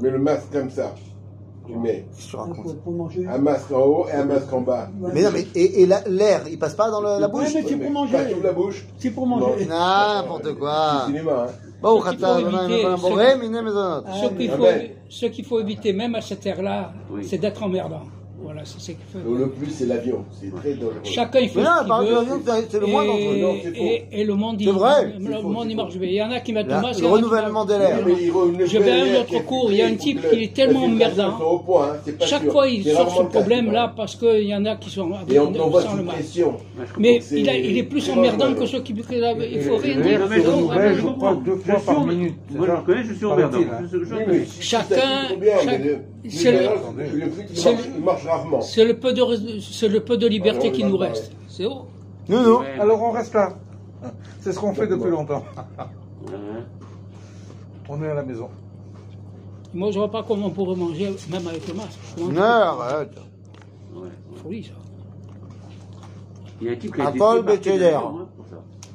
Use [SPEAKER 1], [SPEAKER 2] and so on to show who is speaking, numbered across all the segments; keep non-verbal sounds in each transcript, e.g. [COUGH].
[SPEAKER 1] mets le masque comme ça. Tu mets
[SPEAKER 2] tu racontes
[SPEAKER 1] un masque en haut et un masque en bas.
[SPEAKER 2] Mais non, mais et, et la- l'air, il passe pas dans le- la bouche?
[SPEAKER 3] mais c'est pour manger.
[SPEAKER 1] Pas la bouche.
[SPEAKER 3] C'est pour manger.
[SPEAKER 2] N'importe quoi.
[SPEAKER 1] C'est cinéma, hein.
[SPEAKER 2] Bon,
[SPEAKER 4] Ce qu'il faut éviter, ce
[SPEAKER 2] boré.
[SPEAKER 4] Ce
[SPEAKER 1] Ah
[SPEAKER 4] faut,
[SPEAKER 1] ben.
[SPEAKER 4] ce qu'il faut éviter, même à cette ère-là,
[SPEAKER 5] Oui.
[SPEAKER 4] c'est d'être emmerdant. Voilà, c'est ce qu'il faut.
[SPEAKER 1] Donc, Le plus, c'est l'avion. C'est très dangereux.
[SPEAKER 4] Chacun il fait
[SPEAKER 2] Mais non,
[SPEAKER 4] ce
[SPEAKER 2] c'est- c'est le moins dangereux.
[SPEAKER 1] Non, c'est faux.
[SPEAKER 4] Et, et le monde, il,
[SPEAKER 2] C'est vrai.
[SPEAKER 4] le monde, il marche bien. Il y en a qui mettent le masque.
[SPEAKER 2] le renouvellement de l'air.
[SPEAKER 4] Je vais à un autre cours, il y a un type qui est tellement
[SPEAKER 1] point, hein,
[SPEAKER 4] Chaque fois, il sort ce problème-là parce qu'il y en a qui sont avec,
[SPEAKER 1] Et on
[SPEAKER 4] sans le masque.
[SPEAKER 1] pression.
[SPEAKER 4] Mais il, est plus emmerdant que ceux qui. Il faut rien dire.
[SPEAKER 5] je
[SPEAKER 6] crois, deux fois
[SPEAKER 5] suis
[SPEAKER 6] par minute,
[SPEAKER 5] Moi, je connais, je suis emmerdant.
[SPEAKER 6] hein.
[SPEAKER 4] Chacun- c'est le- peu de, c'est le peu de liberté
[SPEAKER 1] Alors,
[SPEAKER 4] qui nous reste. C'est haut.
[SPEAKER 2] Non, non.
[SPEAKER 5] Ouais.
[SPEAKER 6] Alors on reste là. C'est ce qu'on fait depuis longtemps. On est à la maison.
[SPEAKER 4] Moi, je vois pas comment on pourrait manger, même avec le masque.
[SPEAKER 2] Non, arrête.
[SPEAKER 5] Ouais.
[SPEAKER 4] Folie, ça.
[SPEAKER 5] Il y a un type qui a été hein,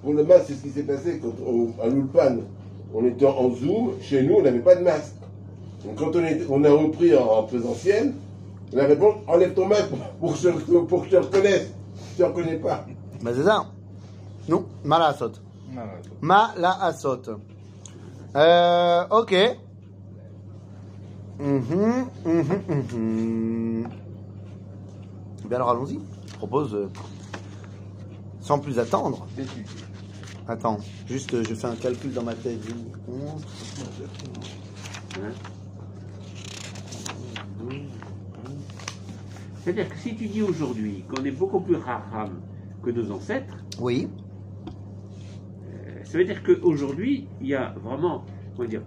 [SPEAKER 5] pour
[SPEAKER 1] le masque, c'est ce qui s'est passé quand on, à l'Ulpan, on était en Zoom, chez nous, on n'avait pas de masque. Donc quand on, est- on a repris en, en présentiel, la réponse, enlève ton masque pour, que, je, pour que je te reconnaisse. Je te reconnais pas.
[SPEAKER 2] Bah, c'est ça. Non, mal à saute.
[SPEAKER 6] Voilà.
[SPEAKER 2] Mal à saute. Euh, ok. Mhm, mhm, mhm. Eh Bien alors allons-y. Je propose, euh, sans plus attendre. Attends, juste euh, je fais un calcul dans ma tête. 11,
[SPEAKER 5] C'est-à-dire que si tu dis aujourd'hui qu'on est beaucoup plus raham que nos ancêtres,
[SPEAKER 2] Oui.
[SPEAKER 5] euh, ça veut dire qu'aujourd'hui, il y a vraiment, comment dire,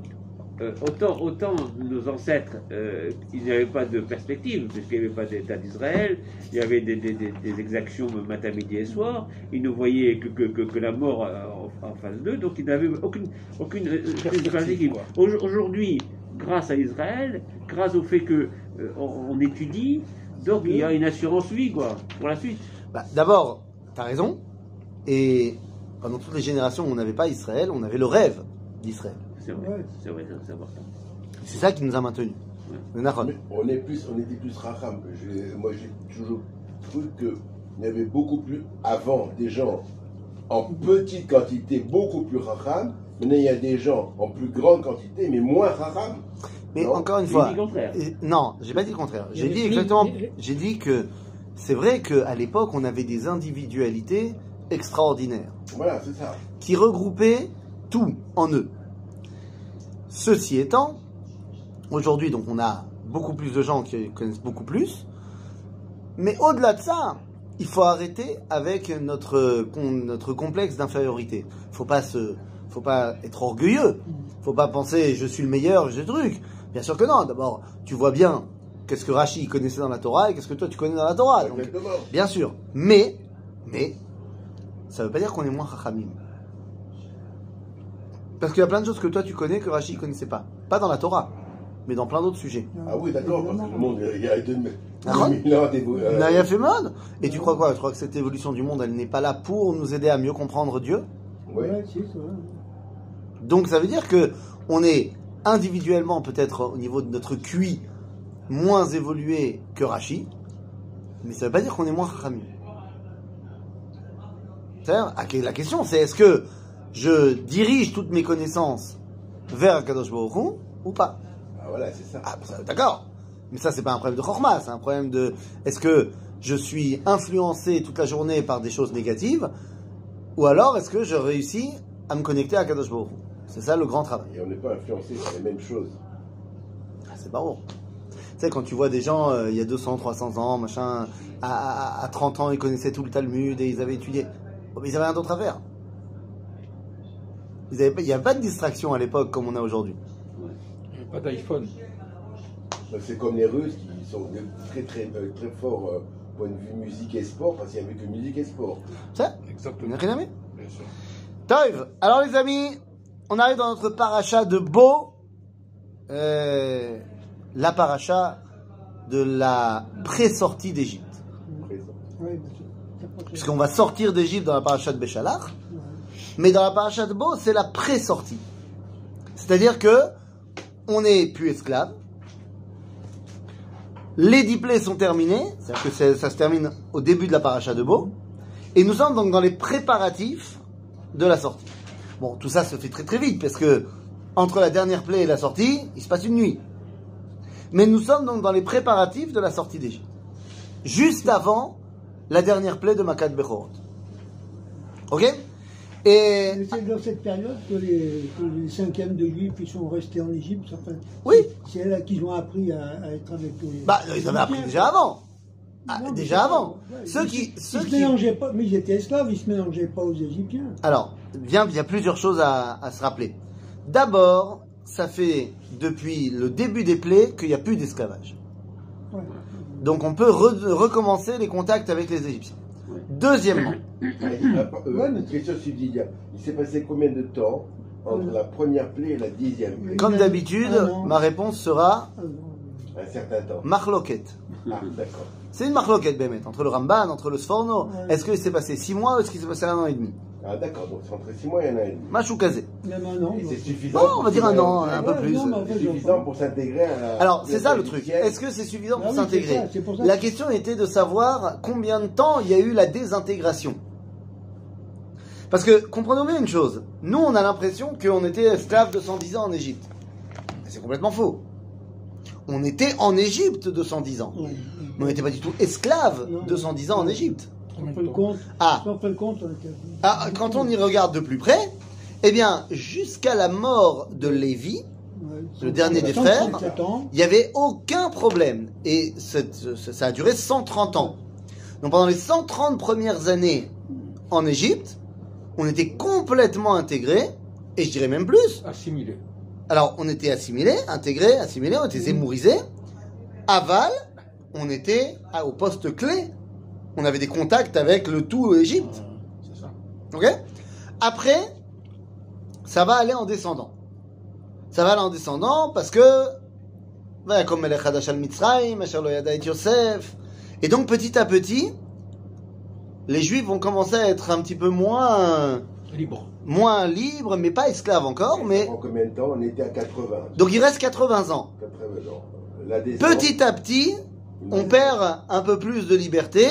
[SPEAKER 5] euh, autant, autant nos ancêtres, euh, ils n'avaient pas de perspective, puisqu'il n'y avait pas d'État d'Israël, il y avait des, des- des- des exactions matin, midi et soir, ils ne voyaient que, que, que, que la mort en, en face d'eux, donc ils n'avaient aucune, aucune euh,
[SPEAKER 6] Perspective,
[SPEAKER 5] Aujourd'hui, grâce à Israël, grâce au fait que euh, on, étudie, donc il y a une assurance vie, quoi, pour la suite.
[SPEAKER 2] Bah, D'abord, t'as raison. Et pendant toutes les générations, on n'avait pas Israël, on avait le rêve d'Israël.
[SPEAKER 5] C'est vrai,
[SPEAKER 3] Ouais.
[SPEAKER 5] c'est vrai, c'est important.
[SPEAKER 2] C'est ça qui nous a maintenus.
[SPEAKER 1] Mais on, est plus, on était plus raham. J'ai- Moi, j'ai toujours cru qu'il y avait beaucoup plus, avant, des gens en petite quantité, beaucoup plus raham. Maintenant, il y a des gens en plus grande quantité, mais moins raham.
[SPEAKER 2] Mais
[SPEAKER 1] Non,
[SPEAKER 2] encore une
[SPEAKER 5] il
[SPEAKER 2] fois,
[SPEAKER 5] dit le contraire.
[SPEAKER 2] et- non, j'ai pas dit le contraire.
[SPEAKER 4] Il
[SPEAKER 2] J'ai dit exactement.
[SPEAKER 4] il
[SPEAKER 2] J'ai dit que c'est vrai qu'à l'époque, on avait des individualités extraordinaires
[SPEAKER 1] Voilà, c'est ça.
[SPEAKER 2] qui regroupaient tout en eux. Ceci étant, aujourd'hui, donc, on a beaucoup plus de gens qui connaissent beaucoup plus. Mais au-delà de ça, il faut arrêter avec notre, con- notre complexe d'infériorité. Faut pas se, faut pas être orgueilleux. Faut pas penser je suis le meilleur, j'ai le truc. Bien sûr que non. D'abord, tu vois bien qu'est-ce que Rachi connaissait dans la Torah et qu'est-ce que toi tu connais dans la Torah. Donc, bien sûr. Mais, mais, ça veut pas dire qu'on est moins chachamim. Parce qu'il y a plein de choses que toi tu connais que Rachi connaissait pas. Pas dans la Torah, mais dans plein d'autres sujets.
[SPEAKER 1] Ah oui, d'accord, parce que le monde, il y a deux
[SPEAKER 2] Ah,
[SPEAKER 1] 2000 ans d'évo- euh,
[SPEAKER 2] Naya fait mode. Et tu crois quoi? Tu crois que cette évolution du monde, elle n'est pas là pour nous aider à mieux comprendre Dieu?
[SPEAKER 1] Ouais,
[SPEAKER 3] si, ça va.
[SPEAKER 2] Donc ça veut dire que on est individuellement peut-être au niveau de notre QI moins évolué que Rachi, mais ça veut pas dire qu'on est moins Chachamim. La question c'est est-ce que je dirige toutes mes connaissances vers Kadosh Baruch Hu ou pas?
[SPEAKER 1] Ah voilà, c'est ça.
[SPEAKER 2] Ah, ça, d'accord. Mais ça, c'est pas un problème de chorma, c'est un problème de est-ce que je suis influencé toute la journée par des choses négatives ou alors est-ce que je réussis à me connecter à Kadosh Baruch Hu? C'est ça le grand travail.
[SPEAKER 1] Et on n'est pas influencé par les mêmes choses.
[SPEAKER 2] Ah, c'est pas bon. Tu sais, quand tu vois des gens, euh, il y a 200, 300 ans, machin, à, à- à 30 ans, ils connaissaient tout le Talmud et ils avaient étudié. Bon, mais ils avaient rien d'autre à faire. Ils avaient pas- Il n'y avait pas de distraction à l'époque comme on a aujourd'hui.
[SPEAKER 6] Pas d'iPhone.
[SPEAKER 1] Donc, C'est comme les Russes qui sont très très euh, très forts euh, point de vue musique et sport, parce qu'il n'y avait que musique et sport.
[SPEAKER 2] Ça,
[SPEAKER 6] Exactement.
[SPEAKER 2] rien à mettre.
[SPEAKER 6] Bien sûr.
[SPEAKER 2] Toiv, alors les amis, on arrive dans notre paracha de Beau, euh, la paracha de la pré-sortie d'Égypte. Puisqu'on va sortir d'Égypte dans la paracha de Béchalach, mais dans la paracha de Beau, c'est la pré-sortie. C'est-à-dire que on n'est plus esclave, Les dix plaies sont terminées, c'est-à-dire que ça se termine au début de la paracha de Beau, et nous sommes donc dans les préparatifs de la sortie. Bon, tout ça se fait très très vite, parce que entre la dernière plaie et la sortie, il se passe une nuit. Mais nous sommes donc dans les préparatifs de la sortie d'Égypte. Juste avant la dernière plaie de Makat Bechorot. Ok? Et
[SPEAKER 3] C'est dans cette période que les, que les cinquièmes de Juifs ils sont restés en Égypte. Enfin,
[SPEAKER 2] Oui.
[SPEAKER 3] C'est là qu'ils ont appris à, à être avec les.
[SPEAKER 2] Bah, ils avaient appris déjà avant. Ah,
[SPEAKER 3] Non,
[SPEAKER 2] déjà avant.
[SPEAKER 3] ouais,
[SPEAKER 2] Ceux
[SPEAKER 3] ils-
[SPEAKER 2] qui,
[SPEAKER 3] Ils se
[SPEAKER 2] qui.
[SPEAKER 3] mélangeaient pas, mais ils étaient esclaves, ils se mélangeaient pas aux Égyptiens.
[SPEAKER 2] Alors, il y a plusieurs choses à, à se rappeler. D'abord, ça fait depuis le début des plaies qu'il n'y a plus d'esclavage.
[SPEAKER 3] Ouais.
[SPEAKER 2] Donc, on peut re- recommencer les contacts avec les Égyptiens. Deuxièmement,
[SPEAKER 1] Euh,
[SPEAKER 3] Ouais, mais-
[SPEAKER 1] Une question subsidiaire. Il s'est passé combien de temps entre la première plaie et la dixième plaie?
[SPEAKER 2] Comme d'habitude,
[SPEAKER 3] Ah
[SPEAKER 2] ma réponse sera
[SPEAKER 3] Ah.
[SPEAKER 1] Un certain temps.
[SPEAKER 2] marloquette.
[SPEAKER 1] Ah, d'accord.
[SPEAKER 2] C'est une marloquette, Bémet, entre le Ramban, entre le Sforno.
[SPEAKER 3] Ouais.
[SPEAKER 2] Est-ce qu'il s'est passé six mois ou est-ce qu'il s'est passé un an et demi?
[SPEAKER 1] Ah, d'accord. Donc, c'est entre 6 mois et un an et demi.
[SPEAKER 2] Machoukazé.
[SPEAKER 3] Même un an.
[SPEAKER 1] Et
[SPEAKER 3] bon.
[SPEAKER 1] c'est suffisant.
[SPEAKER 2] Bon,
[SPEAKER 1] pour
[SPEAKER 2] on va dire un an, un peu
[SPEAKER 3] Ouais,
[SPEAKER 2] plus.
[SPEAKER 3] non,
[SPEAKER 1] C'est suffisant pour s'intégrer à la.
[SPEAKER 2] Alors, c'est ça le truc. Est-ce que c'est suffisant
[SPEAKER 3] Ah
[SPEAKER 2] pour
[SPEAKER 3] oui, c'est
[SPEAKER 2] s'intégrer La
[SPEAKER 3] que-
[SPEAKER 2] question était de savoir combien de temps il y a eu la désintégration. Parce que, comprenons bien une chose. Nous, on a l'impression qu'on était esclaves de 110 ans en Égypte. C'est complètement faux. On était en Égypte de 110 ans. Mais on n'était pas du tout esclaves
[SPEAKER 3] Non.
[SPEAKER 2] de 110 ans en Égypte.
[SPEAKER 3] On fait le compte.
[SPEAKER 2] Ah.
[SPEAKER 3] Compte. on était-
[SPEAKER 2] Ah, quand on y regarde de plus près, eh bien, jusqu'à la mort de Lévi,
[SPEAKER 3] Ouais,
[SPEAKER 2] Le dernier des frères.
[SPEAKER 3] 137 ans.
[SPEAKER 2] il n'y avait aucun problème. Et ça a duré 130 ans. Donc pendant les 130 premières années en Égypte, on était complètement intégrés, et je dirais même plus.
[SPEAKER 6] Assimilé.
[SPEAKER 2] Alors on était assimilés, intégrés, assimilés, on était zémourisés. Aval, on était au poste clé. On avait des contacts avec le tout Égypte.
[SPEAKER 6] C'est ça.
[SPEAKER 2] Ok? Après, ça va aller en descendant. Ça va aller en descendant parce que. et Yosef. Et donc petit à petit, les Juifs vont commencer à être un petit peu moins,
[SPEAKER 6] Libre.
[SPEAKER 2] moins libres, mais pas esclaves encore. Mais
[SPEAKER 1] En combien de temps? On était à 80.
[SPEAKER 2] donc il reste 80 ans.
[SPEAKER 1] 80 ans. La descente,
[SPEAKER 2] Petit à petit, on perd un peu plus de liberté.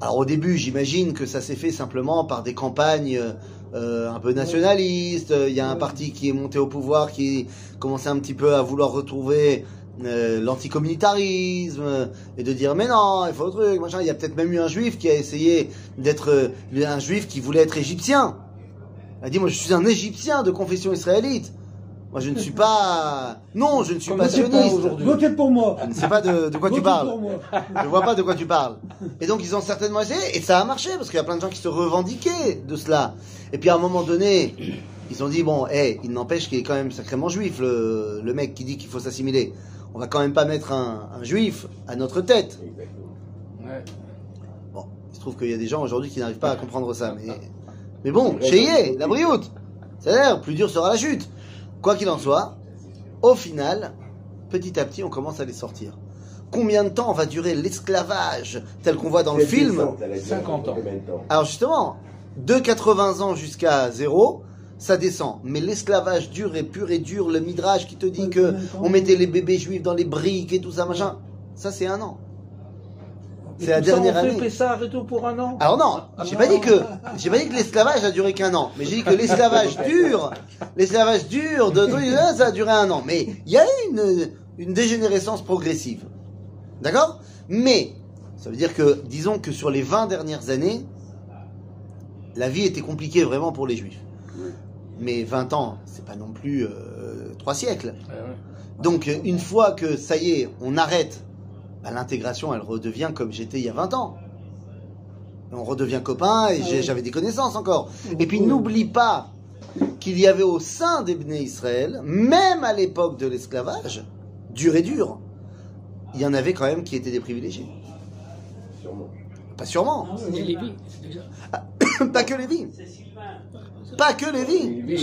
[SPEAKER 2] Alors au début, j'imagine que ça s'est fait simplement par des campagnes euh, un peu nationalistes. Il y a un parti qui est monté au pouvoir, qui commençait un petit peu à vouloir retrouver euh, l'anticommunitarisme euh, et de dire mais non, il faut le truc, machin. Il y a peut-être même eu un juif qui a essayé d'être euh, un juif qui voulait être égyptien. Il a dit moi je suis un égyptien de confession israélite. Moi je ne suis pas non, je ne suis
[SPEAKER 6] Comme
[SPEAKER 2] pas sioniste.
[SPEAKER 6] aujourd'hui.
[SPEAKER 3] Votez pour moi.
[SPEAKER 2] Je ne sais pas de, de quoi tu parles.
[SPEAKER 3] pour moi.
[SPEAKER 2] Je vois pas de quoi tu parles. Et donc ils ont certainement essayé, et ça a marché, parce qu'il y a plein de gens qui se revendiquaient de cela. Et puis à un moment donné, ils ont dit, bon, hé, il n'empêche qu'il est quand même sacrément juif, le, le mec qui dit qu'il faut s'assimiler. On va quand même pas mettre un, un juif à notre tête.
[SPEAKER 1] Exactement.
[SPEAKER 6] Ouais.
[SPEAKER 2] Bon, il se trouve qu'il y a des gens aujourd'hui qui n'arrivent pas à comprendre ça. Mais, mais bon, chez la brioute. C'est-à-dire, plus dur sera la chute. Quoi qu'il en soit, au final, petit à petit, on commence à les sortir. Combien de temps va durer l'esclavage tel qu'on voit dans le film
[SPEAKER 1] descente, elle a duré
[SPEAKER 6] 50 ans.
[SPEAKER 2] Alors justement, de 80 ans jusqu'à 0, ça descend. Mais l'esclavage dur et pur et dur, le midrash qui te dit que on mettait les bébés juifs dans les briques et tout ça, machin, ça c'est un an. C'est la dernière
[SPEAKER 6] on fait
[SPEAKER 2] année.
[SPEAKER 6] Pessar et tout pour un an.
[SPEAKER 2] Alors non, j'ai pas dit que j'ai pas dit que l'esclavage a duré qu'un an, mais j'ai dit que l'esclavage dur, l'esclavage dur de ça a duré un an. Mais il y a eu une, une dégénérescence progressive, d'accord? Mais ça veut dire que disons que sur les 20 dernières années, la vie était compliquée vraiment pour les juifs. Mais 20 ans, c'est pas non plus euh, trois siècles.
[SPEAKER 6] Ouais, ouais.
[SPEAKER 2] Donc une fois que ça y est, on arrête, bah, l'intégration elle redevient comme j'étais il y a 20 ans. On redevient copain et j'ai-
[SPEAKER 3] oui.
[SPEAKER 2] j'avais des connaissances encore. Et puis n'oublie pas qu'il y avait au sein des Bnei Israël, même à l'époque de l'esclavage, dur et dur, il y en avait quand même qui étaient des privilégiés.
[SPEAKER 1] Sûrement.
[SPEAKER 2] Pas sûrement.
[SPEAKER 3] Ah.
[SPEAKER 4] Lévi, [COUGHS]
[SPEAKER 2] pas que Lévi. Pas que Lévi.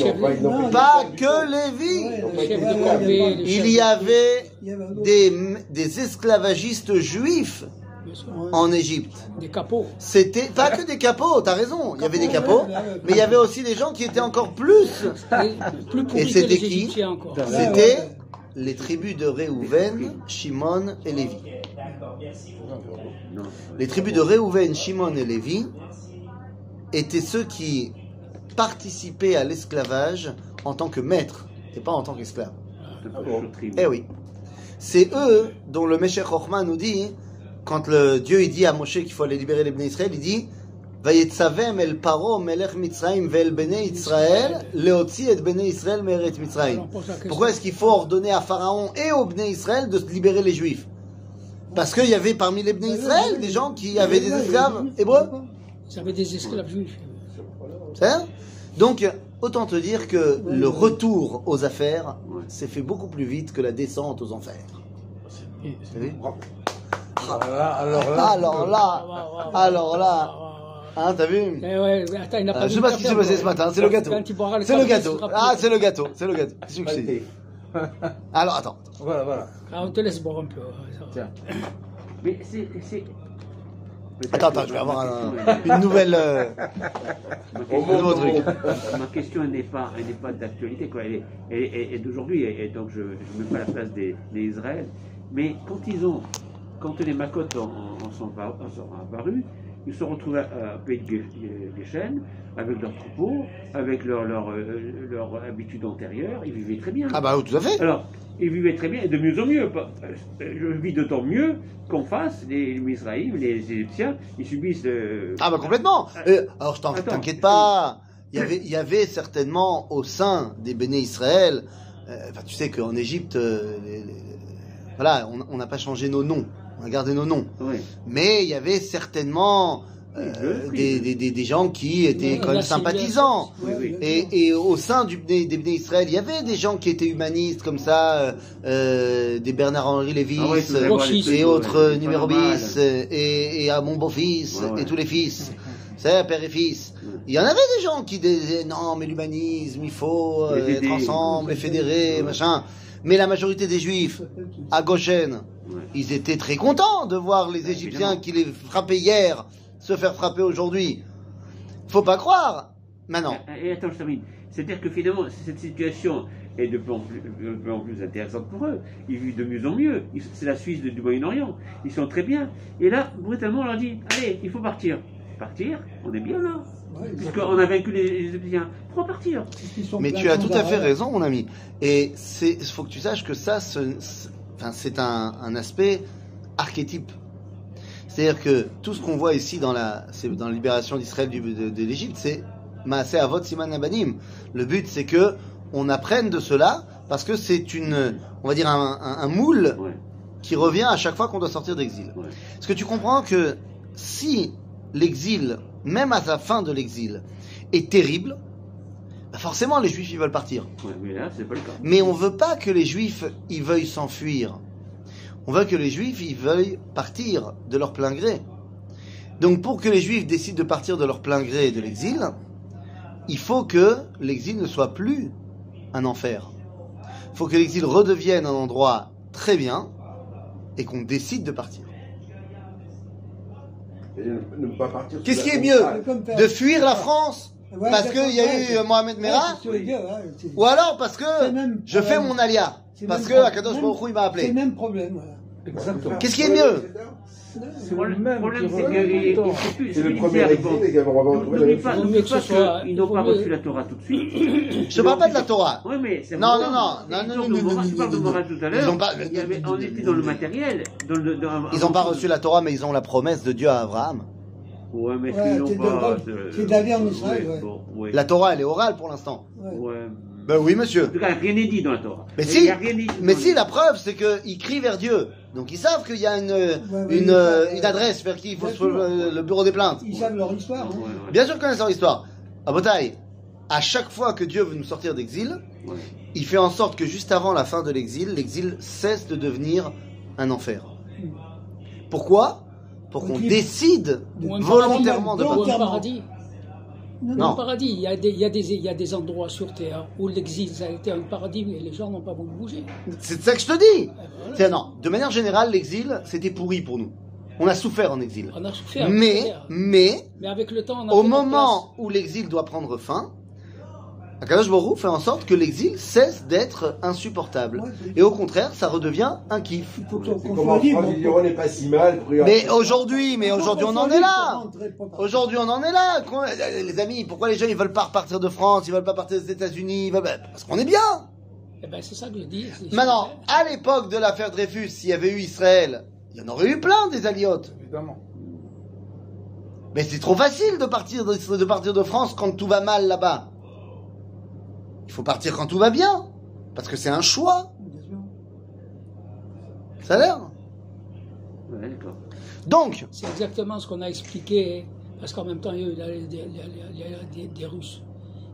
[SPEAKER 1] Pas-
[SPEAKER 2] que Lévi. Il y avait des, des esclavagistes juifs en Égypte.
[SPEAKER 4] Des capots.
[SPEAKER 2] C'était pas que des capots, t'as raison. Il y avait des capots, mais il y avait aussi des gens qui étaient encore plus.
[SPEAKER 4] Et plus
[SPEAKER 2] Et c'était qui C'était les tribus de Réhouven, Shimon et Lévi. Les tribus de Réhouven, Shimon et Lévi étaient ceux qui participaient à l'esclavage en tant que maîtres et pas en tant
[SPEAKER 5] pas toujours tribu.
[SPEAKER 2] Eh oui. C'est eux dont le Meshech Chochma nous dit, quand le Dieu il dit à Moshe qu'il faut aller libérer les Bnei Israël, il dit Vayetzavem el paro melech Mitzrayim vel bnei Israël leotzi et Israël meret Mitzrayim. Pourquoi est-ce qu'il faut ordonner à Pharaon et aux Bnei Israël de libérer les Juifs? Parce qu'il y avait parmi les Bnei Israël des gens qui avaient des esclaves hébreux.
[SPEAKER 4] Ils avaient des esclaves juifs.
[SPEAKER 2] Donc, autant te dire que le retour aux affaires s'est fait beaucoup plus vite que la descente aux enfers. Vu
[SPEAKER 6] Alors là, alors là,
[SPEAKER 2] Alors là, alors là, hein, t'as vu?
[SPEAKER 4] Eh ouais, attends, il
[SPEAKER 2] Euh, Je sais pas ce qui s'est passé ce matin, c'est le gâteau. C'est le gâteau. Ah, c'est le gâteau, c'est le gâteau. Dis Alors attends.
[SPEAKER 6] voilà, voilà.
[SPEAKER 4] Ah, on te laisse boire un peu.
[SPEAKER 6] Tiens. [COUGHS]
[SPEAKER 5] Mais c'est.
[SPEAKER 2] Attends, attends, je vais avoir un- une nouvelle. euh,
[SPEAKER 1] Au
[SPEAKER 2] nouveau truc.
[SPEAKER 5] ma question n'est pas, elle pas d'actualité, quoi. Elle est, elle est- elle est d'aujourd'hui, et, donc je ne mets pas la place des, des Israël. Mais quand ils ont, quand les Makot en, en sont apparus, ils se sont retrouvés à, à Pays de Ge- Geshen, avec leurs troupeaux, avec leur, leur, euh, leur habitude antérieure, ils vivaient très bien.
[SPEAKER 2] Ah bah tout à fait.
[SPEAKER 5] Alors, ils vivaient très bien, et de mieux en mieux. Euh, Je vis d'autant mieux qu'en face, les, Israéliens, les Égyptiens, ils subissent. euh,
[SPEAKER 2] Ah bah complètement. Euh, alors je t'inquiète pas. Il y avait, il y avait certainement au sein des béné Israël. euh, Enfin, tu sais qu'en Égypte, les- les- voilà, on n'a pas changé nos noms. On a gardé nos noms.
[SPEAKER 5] ouais.
[SPEAKER 2] Mais il y avait certainement euh,
[SPEAKER 5] Oui, oui.
[SPEAKER 2] des, des, des, des gens qui étaient
[SPEAKER 4] Oui,
[SPEAKER 2] quand même sympathisants.
[SPEAKER 5] Oui, oui.
[SPEAKER 2] Et, et au sein du, des, des Bnei Israël, il y avait des gens qui étaient humanistes comme ça, euh, euh, des Bernard-Henri Lévis
[SPEAKER 5] Ah
[SPEAKER 2] euh, et autres numéro
[SPEAKER 5] normal.
[SPEAKER 2] bis euh, et, et à mon beau-fils
[SPEAKER 5] Ouais, ouais.
[SPEAKER 2] et tous les fils. C'est père et fils. Il y en avait des gens qui disaient non mais l'humanisme, il faut euh, être ensemble, les fédérer,
[SPEAKER 5] Ouais.
[SPEAKER 2] machin. Mais la majorité des juifs à Goshen,
[SPEAKER 5] Ouais.
[SPEAKER 2] ils étaient très contents de voir les
[SPEAKER 5] Ouais,
[SPEAKER 2] Égyptiens
[SPEAKER 5] évidemment.
[SPEAKER 2] qui les frappaient hier se faire frapper aujourd'hui. Faut pas croire. Maintenant,
[SPEAKER 5] Et attends, je termine. C'est-à-dire que finalement, cette situation est de plus en plus, de plus, en plus intéressante pour eux. Ils vivent de mieux en mieux. C'est la Suisse de- du Moyen-Orient. Ils sont très bien. Et là, brutalement, on leur dit Allez, il faut partir. Partir On est bien là.
[SPEAKER 3] Ouais,
[SPEAKER 5] Puisqu'on a vaincu les Égyptiens. Pourquoi partir?
[SPEAKER 2] Mais tu as tout à fait raison, mon ami. Et c'est, faut que tu saches que ça, ce- ce- enfin, c'est un, un aspect archétype. C'est-à-dire que tout ce qu'on voit ici dans la, dans la libération d'Israël de, de l'Égypte, c'est Maaseh Avot Siman Abanim. Le but, c'est que on apprenne de cela parce que c'est une, on va dire un, un- un moule
[SPEAKER 5] Ouais.
[SPEAKER 2] qui revient à chaque fois qu'on doit sortir d'exil.
[SPEAKER 5] Ouais.
[SPEAKER 2] Est-ce que tu comprends que si l'exil, même à la fin de l'exil, est terrible, bah forcément les juifs ils veulent partir.
[SPEAKER 5] Ouais, mais là, c'est pas le cas.
[SPEAKER 2] Mais on veut pas que les juifs ils veuillent s'enfuir. On veut que les juifs ils veuillent partir de leur plein gré. Donc pour que les juifs décident de partir de leur plein gré de l'exil, il faut que l'exil ne soit plus un enfer. Il faut que l'exil redevienne un endroit très bien et qu'on décide de partir.
[SPEAKER 1] Et partir.
[SPEAKER 2] Qu'est-ce qui est mieux De fuir la France
[SPEAKER 3] Ouais,
[SPEAKER 2] parce qu'il y a eu euh, Mohamed
[SPEAKER 3] Ouais,
[SPEAKER 2] Merah
[SPEAKER 3] je ouais,
[SPEAKER 2] Ou alors parce que je fais mon alia Parce que. Akadosh Baruch il m'a
[SPEAKER 3] C'est le
[SPEAKER 2] appelé.
[SPEAKER 3] même problème, voilà.
[SPEAKER 6] Exactement.
[SPEAKER 2] Qu'est-ce qui est mieux
[SPEAKER 6] C'est
[SPEAKER 5] Le
[SPEAKER 6] même
[SPEAKER 5] problème, c'est que c'est
[SPEAKER 1] le premier
[SPEAKER 5] N'oublie pas, n'oublie pas qu'ils
[SPEAKER 4] il
[SPEAKER 5] n'ont pas reçu la Torah tout de suite. [COUGHS]
[SPEAKER 2] Je parle pas de la Torah.
[SPEAKER 5] Oui, mais c'est
[SPEAKER 2] Non, non, non, non,
[SPEAKER 5] Ils
[SPEAKER 2] non, non,
[SPEAKER 5] de
[SPEAKER 2] non,
[SPEAKER 5] tu parles de
[SPEAKER 2] non.
[SPEAKER 5] tout à l'heure. On était dans le matériel.
[SPEAKER 2] Ils n'ont pas reçu la Torah, mais ils ont la promesse de Dieu à Abraham.
[SPEAKER 5] Ouais, mais
[SPEAKER 3] Ouais,
[SPEAKER 5] qu'ils l'ont
[SPEAKER 3] c'est
[SPEAKER 5] pas
[SPEAKER 3] de-
[SPEAKER 5] euh,
[SPEAKER 3] c'est d'aller en Israël, ouais.
[SPEAKER 5] bon, ouais.
[SPEAKER 2] La Torah, elle est orale pour l'instant. Ben oui,
[SPEAKER 5] En
[SPEAKER 2] monsieur.
[SPEAKER 5] tout cas, rien n'est dit dans la Torah.
[SPEAKER 2] Mais si, mais si, la preuve, c'est qu'ils crient vers Dieu. Donc ils savent qu'il y a une,
[SPEAKER 3] ouais,
[SPEAKER 2] une, euh, une
[SPEAKER 3] euh,
[SPEAKER 2] adresse vers qui il faut se, le, le bureau des plaintes.
[SPEAKER 3] Ils savent leur histoire. hein.
[SPEAKER 5] Ouais, ouais.
[SPEAKER 2] Bien sûr qu'ils connaissent leur histoire. À Botaï, à chaque fois que Dieu veut nous sortir d'exil,
[SPEAKER 5] Ouais.
[SPEAKER 2] il fait en sorte que juste avant la fin de l'exil, l'exil cesse de devenir un enfer. Pourquoi? Pour qu'on décide volontairement de
[SPEAKER 3] paradis,
[SPEAKER 4] Ou un
[SPEAKER 2] partir.
[SPEAKER 4] paradis.
[SPEAKER 3] Non,
[SPEAKER 2] Non.
[SPEAKER 4] Un paradis. Il y, a des, il, y a des, il y a des endroits sur Terre où l'exil ça a été un paradis et les gens n'ont pas voulu bouger.
[SPEAKER 2] C'est ça que je te dis.
[SPEAKER 4] Voilà.
[SPEAKER 2] Non, de manière générale, l'exil, c'était pourri pour nous. On a souffert en exil.
[SPEAKER 4] On a souffert.
[SPEAKER 2] Mais, mais,
[SPEAKER 4] Mais avec le temps, on a
[SPEAKER 2] au moment où l'exil doit prendre fin, Akadosh Hu fait en sorte que l'exil cesse d'être insupportable. Et au contraire, ça redevient un kiff.
[SPEAKER 1] Pas si mal.
[SPEAKER 2] Mais aujourd'hui, mais aujourd'hui on en est là. Aujourd'hui, on en est là. Les amis, pourquoi les gens ils veulent pas repartir de France, ils veulent pas partir des États-Unis, ils veulent pas- parce qu'on est bien.
[SPEAKER 4] Eh ben, c'est ça que je dis.
[SPEAKER 2] Maintenant, à l'époque de l'affaire Dreyfus, s'il y avait eu Israël, il y en aurait eu plein des aliotes.
[SPEAKER 6] Évidemment.
[SPEAKER 2] Mais c'est trop facile de partir de, de partir de France quand tout va mal là-bas. Il faut partir quand tout va bien, parce que c'est un choix. Ça a l'air.
[SPEAKER 5] Ouais.
[SPEAKER 2] Donc,
[SPEAKER 4] C'est exactement ce qu'on a expliqué, parce qu'en même temps, il y a eu des- Russes.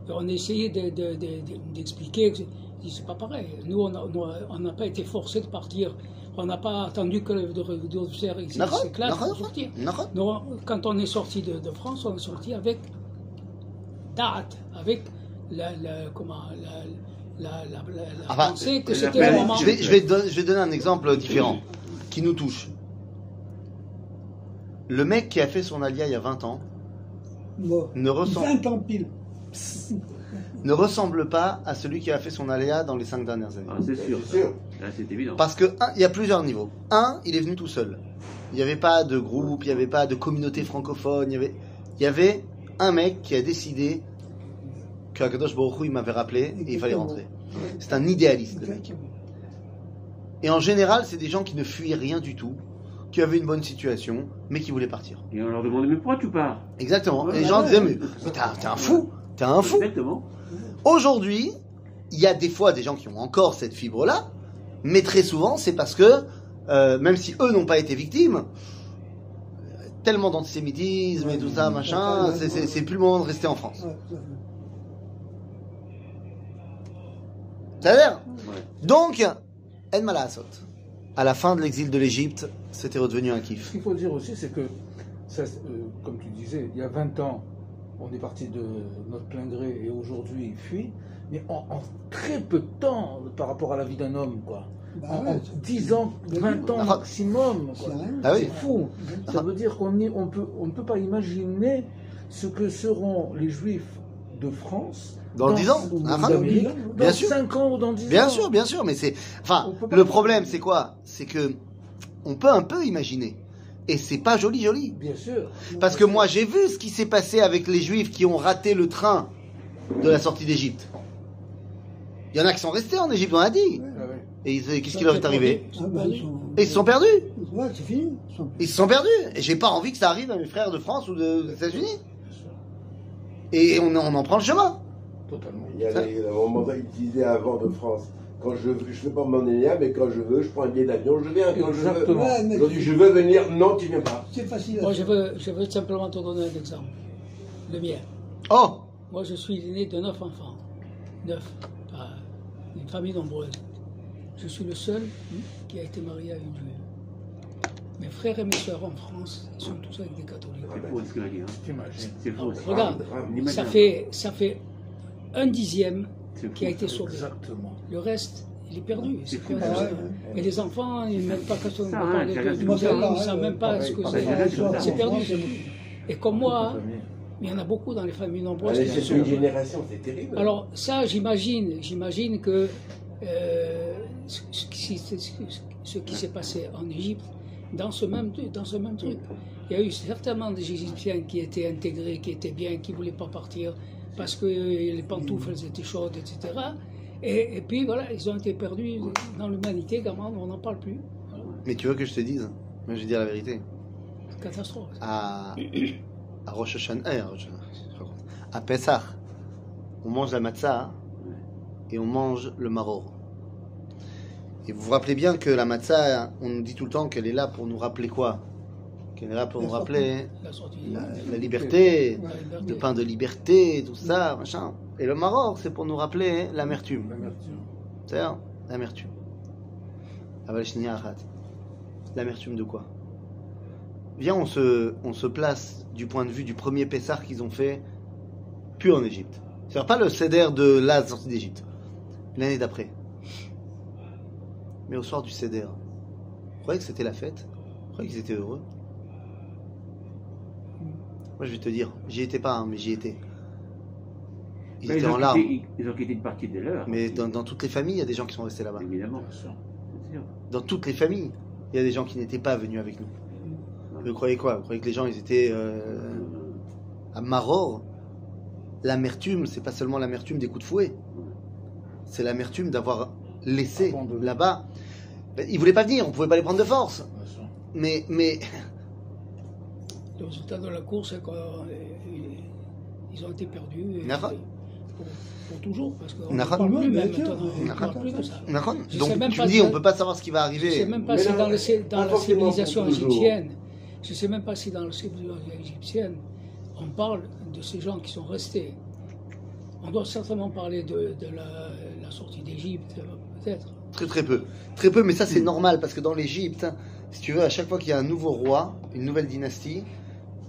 [SPEAKER 4] Et on a essayé de- de- de- d'expliquer c'est- c'est pas pareil. Nous, on n'a pas été forcés de partir. On n'a pas attendu que le d'officier
[SPEAKER 2] D'accord,
[SPEAKER 4] s'éclate pour sortir. Nous, quand on est sorti de, de France, on est sorti avec date, avec la, la- comment, la, la, la, la- la
[SPEAKER 2] Enfin,
[SPEAKER 4] pensée que
[SPEAKER 5] la
[SPEAKER 4] c'était
[SPEAKER 5] peine-
[SPEAKER 4] le moment.
[SPEAKER 2] je vais, je vais, don- je vais donner un exemple différent qui nous touche. Le mec qui a fait son alia il y a 20 ans
[SPEAKER 3] Bon.
[SPEAKER 2] ne ressemble,
[SPEAKER 3] 20 ans pile.
[SPEAKER 2] ne ressemble pas à celui qui a fait son alia dans les 5 dernières années.
[SPEAKER 5] Ah, c'est sûr.
[SPEAKER 1] C'est
[SPEAKER 5] c'est évident.
[SPEAKER 2] Parce que, un, il y a plusieurs niveaux. Un, il est venu tout seul. Il n'y avait pas de groupe, il n'y avait pas de communauté francophone, il y avait, il y avait un mec qui a décidé que Akadosh Baruch il m'avait rappelé et il fallait rentrer. C'est un idéaliste, le mec.
[SPEAKER 3] Exactement.
[SPEAKER 2] Et en général, c'est des gens qui ne fuyaient rien du tout, qui avaient une bonne situation, mais qui voulaient partir.
[SPEAKER 5] Et on leur demandait, mais pourquoi tu pars?
[SPEAKER 2] Exactement.
[SPEAKER 5] Ouais,
[SPEAKER 2] Et les
[SPEAKER 5] ouais,
[SPEAKER 2] gens
[SPEAKER 3] ouais.
[SPEAKER 2] disaient, mais, mais t'es un- fou, t'es un fou.
[SPEAKER 5] Exactement.
[SPEAKER 2] Aujourd'hui, il y a des fois des gens qui ont encore cette fibre-là, mais très souvent, c'est parce que, euh, même si eux n'ont pas été victimes, tellement d'antisémitisme et tout ça, machin, c'est plus le moment de rester en France. Donc, En Malasot. À la fin de l'exil de l'Égypte, c'était redevenu un
[SPEAKER 6] Ce
[SPEAKER 2] kiff.
[SPEAKER 6] qu'il faut dire aussi, c'est que, ça, euh, comme tu disais, il y a 20 ans, on est parti de notre plein gré et aujourd'hui, il fuit. Mais en, en très peu de temps par rapport à la vie d'un homme, quoi.
[SPEAKER 3] Bah
[SPEAKER 6] en,
[SPEAKER 3] ouais,
[SPEAKER 6] en 10 ans, 20 ans maximum,
[SPEAKER 3] C'est.
[SPEAKER 2] Ah oui.
[SPEAKER 6] Fou. Ça veut dire qu'on y- on peut, on ne peut pas imaginer ce que seront les Juifs de France
[SPEAKER 2] Dans 10 ans
[SPEAKER 6] ou
[SPEAKER 2] Ah,
[SPEAKER 6] d'Amérique,
[SPEAKER 2] Bien
[SPEAKER 6] dans
[SPEAKER 2] sûr.
[SPEAKER 6] 5 ans ou dans 10 ans.
[SPEAKER 2] Bien sûr, bien sûr, mais c'est. Enfin, le problème, c'est quoi? C'est que on peut un peu imaginer. Et c'est pas joli, joli.
[SPEAKER 6] Bien sûr.
[SPEAKER 2] Parce que moi, j'ai vu ce qui s'est passé avec les Juifs qui ont raté le train de la sortie d'Égypte. Il y en a qui sont restés en Égypte, on a dit.
[SPEAKER 6] Ah.
[SPEAKER 2] Et ils- qu'est-ce qui leur est arrivé?
[SPEAKER 3] Ah
[SPEAKER 2] Et ils se sont perdus.
[SPEAKER 3] Ouais, c'est fini. Ils
[SPEAKER 2] se sont perdus. Et j'ai pas envie que ça arrive à mes frères de France ou de- des États-Unis. Et on, on en prend le chemin.
[SPEAKER 6] Totalement.
[SPEAKER 1] Il y a des moments utilisés avant de France. Quand je veux, je fais pas mon ENIA, mais quand je veux, je prends un billet d'avion, je viens. Quand je veux,
[SPEAKER 6] Exactement.
[SPEAKER 3] Mais
[SPEAKER 1] aujourd'hui, je veux venir, non, tu viens pas.
[SPEAKER 3] c'est facile.
[SPEAKER 4] Moi, je veux, je veux simplement te donner un exemple. Le mien.
[SPEAKER 2] Oh
[SPEAKER 4] Moi, je suis l'aîné de neuf enfants. Neuf. Une famille nombreuse. Je suis le seul qui a été marié à une juive. Mes frères et mes soeurs en France ils sont tous avec des catholiques.
[SPEAKER 5] C'est faux ce qu'il a dit. Hein.
[SPEAKER 6] T'imagines.
[SPEAKER 5] C'est faux. c'est
[SPEAKER 4] Regarde,
[SPEAKER 5] grave,
[SPEAKER 4] ça fait, ça fait un dixième qui a été sauvé.
[SPEAKER 6] Exactement.
[SPEAKER 4] Le reste, il est perdu.
[SPEAKER 5] C'est.
[SPEAKER 3] Ah
[SPEAKER 4] Et les enfants, ils ne même pas
[SPEAKER 5] Ça, hein,
[SPEAKER 4] parler de ils ne savent même pas ce que c'est. C'est perdu. Et comme moi, il y en a beaucoup dans les familles nombreuses.
[SPEAKER 1] C'est une génération, c'est terrible.
[SPEAKER 4] Alors ça, j'imagine, j'imagine que euh, ce, ce qui, ce- ce qui s'est passé en Égypte, dans ce même truc, dans ce même truc, il y a eu certainement des Égyptiens qui étaient intégrés, qui étaient bien, qui voulaient pas partir parce que les pantoufles elles étaient chaudes, etc. Et, et puis voilà, ils ont été perdus dans l'humanité, gamin, on n'en parle plus. Voilà,
[SPEAKER 2] Mais tu veux que je te dise? Moi, je vais dire la vérité.
[SPEAKER 4] catastrophe.
[SPEAKER 2] À, à Rosh Hashanah, à, raconte. à Pessah, on mange la matzah et on mange le maror. Et vous vous rappelez bien que la matzah, on nous dit tout le temps qu'elle est là pour nous rappeler quoi? Là pour nous rappeler
[SPEAKER 4] La sortie.
[SPEAKER 2] la, la liberté,
[SPEAKER 4] La liberté.
[SPEAKER 2] le pain de liberté, tout ça, machin. Et le maror, c'est pour nous rappeler l'amertume.
[SPEAKER 6] L'amertume.
[SPEAKER 2] C'est-à-dire l'amertume. L'amertume de quoi? Viens, on se, on se place du point de vue du premier Pessar qu'ils ont fait, plus en Égypte. C'est-à-dire pas le céder de la sortie d'Égypte, l'année d'après. Mais au soir du céder, vous croyez que c'était la fête? Vous croyez qu'ils étaient heureux? Moi, je vais te dire, j'y étais pas, hein, mais j'y étais. ils
[SPEAKER 5] Mais
[SPEAKER 2] étaient
[SPEAKER 5] ils,
[SPEAKER 2] en larmes.
[SPEAKER 5] quitté, ils ont quitté une partie de leur.
[SPEAKER 2] Mais dans, dans toutes les familles, il y a des gens qui sont restés là-bas.
[SPEAKER 5] Évidemment.
[SPEAKER 2] Dans toutes les familles, il y a des gens qui n'étaient pas venus avec nous. Vous croyez quoi? Vous croyez que les gens, ils étaient euh, à Maror? L'amertume, c'est pas seulement l'amertume des coups de fouet. C'est l'amertume d'avoir laissé là-bas. Ben, Ils voulaient pas venir, on pouvait pas les prendre de force. Mais, mais
[SPEAKER 4] Le résultat de la course, c'est qu'ils ont été perdus. et-. Pour, pour toujours, parce qu'on ne parle plus même. On ne plus de ça.
[SPEAKER 2] Donc
[SPEAKER 4] même
[SPEAKER 2] tu
[SPEAKER 4] pas
[SPEAKER 2] me dis, on peut pas savoir ce qui va
[SPEAKER 4] Je ne sais
[SPEAKER 2] arriver.
[SPEAKER 4] même pas
[SPEAKER 1] Mais
[SPEAKER 4] si
[SPEAKER 1] non,
[SPEAKER 4] dans, le- dans
[SPEAKER 1] pas
[SPEAKER 4] la civilisation égyptienne, je ne sais même pas si dans la civilisation égyptienne, on parle de ces gens qui sont restés. On doit certainement parler de, de la, la sortie d'Égypte, peut-être.
[SPEAKER 2] Très très peu. Très peu, mais ça c'est normal parce que dans l'Égypte, si tu veux, à chaque fois qu'il y a un nouveau roi, une nouvelle dynastie,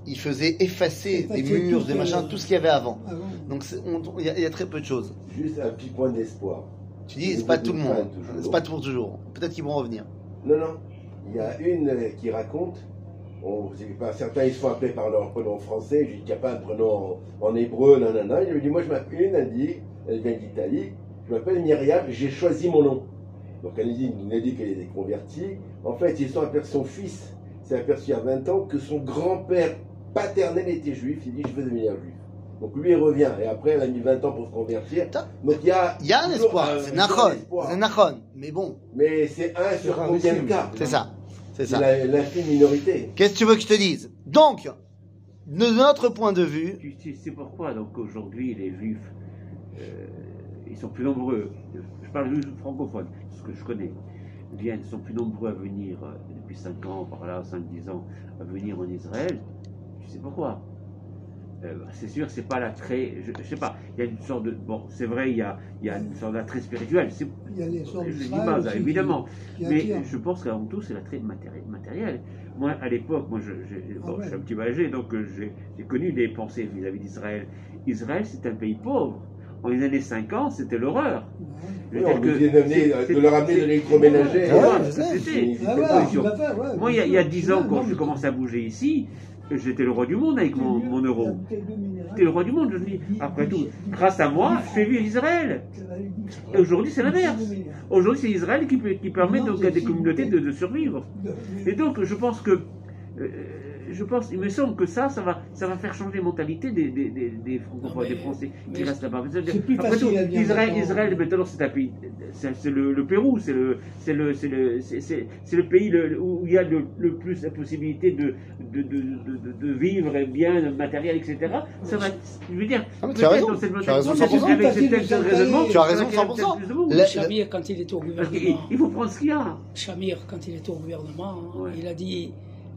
[SPEAKER 2] il faisait effacer des murs, des machins, tout ce qu'il y avait avant.
[SPEAKER 3] Avant.
[SPEAKER 2] Donc c'est- on- il y, a- il y a très peu de choses.
[SPEAKER 1] Juste un petit point d'espoir.
[SPEAKER 2] Tu dis, c'est pas tout le monde, c'est pas pour toujours. Peut-être qu'ils vont revenir.
[SPEAKER 1] Non, non. Il y a une euh, qui raconte. On, pas, certains ils sont appelés par leur prénom français. Je dis qu'il n'y a pas un prénom en, en hébreu, non, non, non. Je lui dis, moi je m'appelle une, elle dit, elle vient d'Italie. Je m'appelle Myriam, j'ai choisi mon nom. Donc elle dit, elle dit qu'elle est convertie. En fait, ils sont aperçus, son fils s'est aperçu il y a 20 ans que son grand-père paternel était juif. Il dit, je veux devenir juif. Donc lui il revient. Et après, elle a mis 20 ans pour se convertir. Donc il y a.
[SPEAKER 2] Il y a un espoir,
[SPEAKER 1] un-
[SPEAKER 2] c'est Nahon. Mais bon,
[SPEAKER 1] Mais c'est un sur combien de cas?
[SPEAKER 2] C'est ça, c'est
[SPEAKER 1] C'est
[SPEAKER 2] ça.
[SPEAKER 1] la- l'infime minorité.
[SPEAKER 2] Qu'est-ce que tu veux que je te dise? Donc, de notre point de vue,
[SPEAKER 5] Tu sais pourquoi? Donc aujourd'hui les juifs euh, ils sont plus nombreux. Je parle de juifs francophones, ce que je connais. Viennent, sont plus nombreux à venir euh, depuis 5 ans, par là, 5-10 ans, à venir en Israël. Tu sais pourquoi Euh, c'est sûr, c'est pas l'attrait. Je, je sais pas. Il y a une sorte de. Bon, c'est vrai, il y a, il y a une sorte d'attrait spirituel. C'est,
[SPEAKER 3] Il y a les
[SPEAKER 5] je pas
[SPEAKER 3] aussi
[SPEAKER 5] évidemment.
[SPEAKER 3] qui- qui
[SPEAKER 5] Mais je pense qu'avant tout, c'est l'attrait matéri- matériel. Moi, à l'époque, moi, je, je- bon,
[SPEAKER 3] Ah ouais.
[SPEAKER 5] je suis un petit peu âgé, donc euh, j'ai, j'ai connu des pensées vis-à-vis d'Israël. Israël, c'est un pays pauvre. En les années 50, c'était l'horreur. Je
[SPEAKER 1] Oui, on
[SPEAKER 5] que
[SPEAKER 1] d'amener,
[SPEAKER 5] c'est-
[SPEAKER 1] de leur amener de l'électroménager.
[SPEAKER 2] Ouais,
[SPEAKER 3] Ah ouais, ouais,
[SPEAKER 5] Moi, il y a, il y a
[SPEAKER 3] bien
[SPEAKER 5] 10
[SPEAKER 3] sûr.
[SPEAKER 5] ans, quand je commençais à bouger ici, j'étais le roi du monde avec mon, mon euro. J'étais le roi du monde, je dis. Après tout, grâce à moi, je fais vivre Israël. Et aujourd'hui, c'est l'inverse. Aujourd'hui, c'est Israël qui, qui permet donc à des communautés de, de survivre. Et donc, je pense que, euh, je pense, il me semble que ça, ça va, ça va faire changer la mentalité des, des, des, des francophones, des Français qui restent là-bas.
[SPEAKER 3] C'est plus
[SPEAKER 5] Après tout, Israël,
[SPEAKER 3] maintenant.
[SPEAKER 5] Israël, maintenant, c'est un pays, c'est le, le Pérou, c'est le, c'est le, c'est le, c'est- le pays le- où il y a le, le plus la possibilité de, de, de, de, de- de vivre bien, matériel, etc. Ça va, je veux dire,
[SPEAKER 2] Ah, tu as
[SPEAKER 5] peut-être
[SPEAKER 2] raison,
[SPEAKER 5] dans cette
[SPEAKER 2] tu as raison,
[SPEAKER 5] mentalité,
[SPEAKER 2] 100%.
[SPEAKER 5] avec raisonnement,
[SPEAKER 2] Tu as raison,
[SPEAKER 5] ça va créer
[SPEAKER 2] 100%.
[SPEAKER 5] plus de monde.
[SPEAKER 2] La-
[SPEAKER 4] Chamir, quand il était au gouvernement,
[SPEAKER 5] il faut prendre ce qu'il y a.
[SPEAKER 4] Chamir, quand il était au gouvernement,
[SPEAKER 5] Ouais.
[SPEAKER 4] il a dit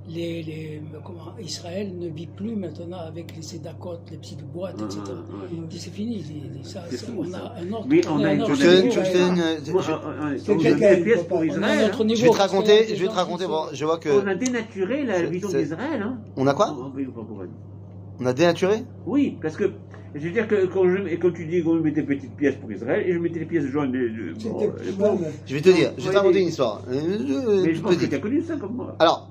[SPEAKER 4] les, les, comment, Israël ne vit plus maintenant avec les sédacotes, les petites boîtes, etc.
[SPEAKER 5] Ouais.
[SPEAKER 4] Il dit c'est fini, ça,
[SPEAKER 5] C'est
[SPEAKER 4] ça,
[SPEAKER 5] fou,
[SPEAKER 4] on
[SPEAKER 5] ça.
[SPEAKER 4] a un autre,
[SPEAKER 5] Oui,
[SPEAKER 4] on
[SPEAKER 5] a
[SPEAKER 4] un
[SPEAKER 5] une
[SPEAKER 4] autre niveau,
[SPEAKER 2] je
[SPEAKER 5] euh, euh,
[SPEAKER 2] je vais te raconter, je vais te raconter, je vois que...
[SPEAKER 5] On a dénaturé la vision d'Israël. Hein.
[SPEAKER 2] On a quoi? On a dénaturé
[SPEAKER 5] Oui, parce que je veux dire que quand, je, et quand tu dis qu'on mettait petites pièces pour Israël, et je mettais les pièces jaunes. de- de- bon.
[SPEAKER 2] Je vais te dire, je vais te raconter une histoire. Euh,
[SPEAKER 5] Mais je pense que tu as connu ça comme moi.
[SPEAKER 2] Alors,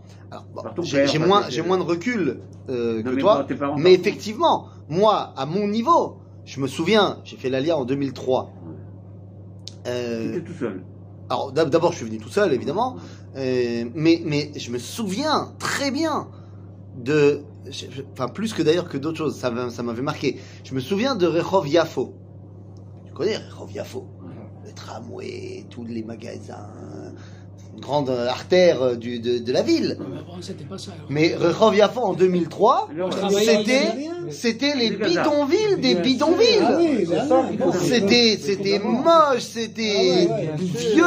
[SPEAKER 2] bon, j'ai moins,
[SPEAKER 5] tes-
[SPEAKER 2] j'ai moins de recul euh,
[SPEAKER 5] Non,
[SPEAKER 2] que
[SPEAKER 5] mais
[SPEAKER 2] toi,
[SPEAKER 5] moi, tes parents,
[SPEAKER 2] mais effectivement, moi, à mon niveau, je me souviens, j'ai fait l'ALIA en 2003. Euh,
[SPEAKER 5] Tu étais tout seul.
[SPEAKER 2] alors d'ab- d'abord, je suis venu tout seul, évidemment, euh, mais, mais je me souviens très bien de, enfin plus que d'ailleurs que d'autres choses, ça, m'a- ça m'avait marqué. Je me souviens de Rehov Yafo. Tu connais Rehov Yafo? Le tramway, tous les magasins, grande artère euh, du, de, de la ville.
[SPEAKER 4] Mais
[SPEAKER 2] Rehov Yafo en 2003,
[SPEAKER 5] Alors,
[SPEAKER 4] travaillait-
[SPEAKER 2] c'était, c'était les bidonvilles des bidonvilles.
[SPEAKER 3] Ah
[SPEAKER 6] faire.
[SPEAKER 2] C'était, c'était moche, c'était vieux,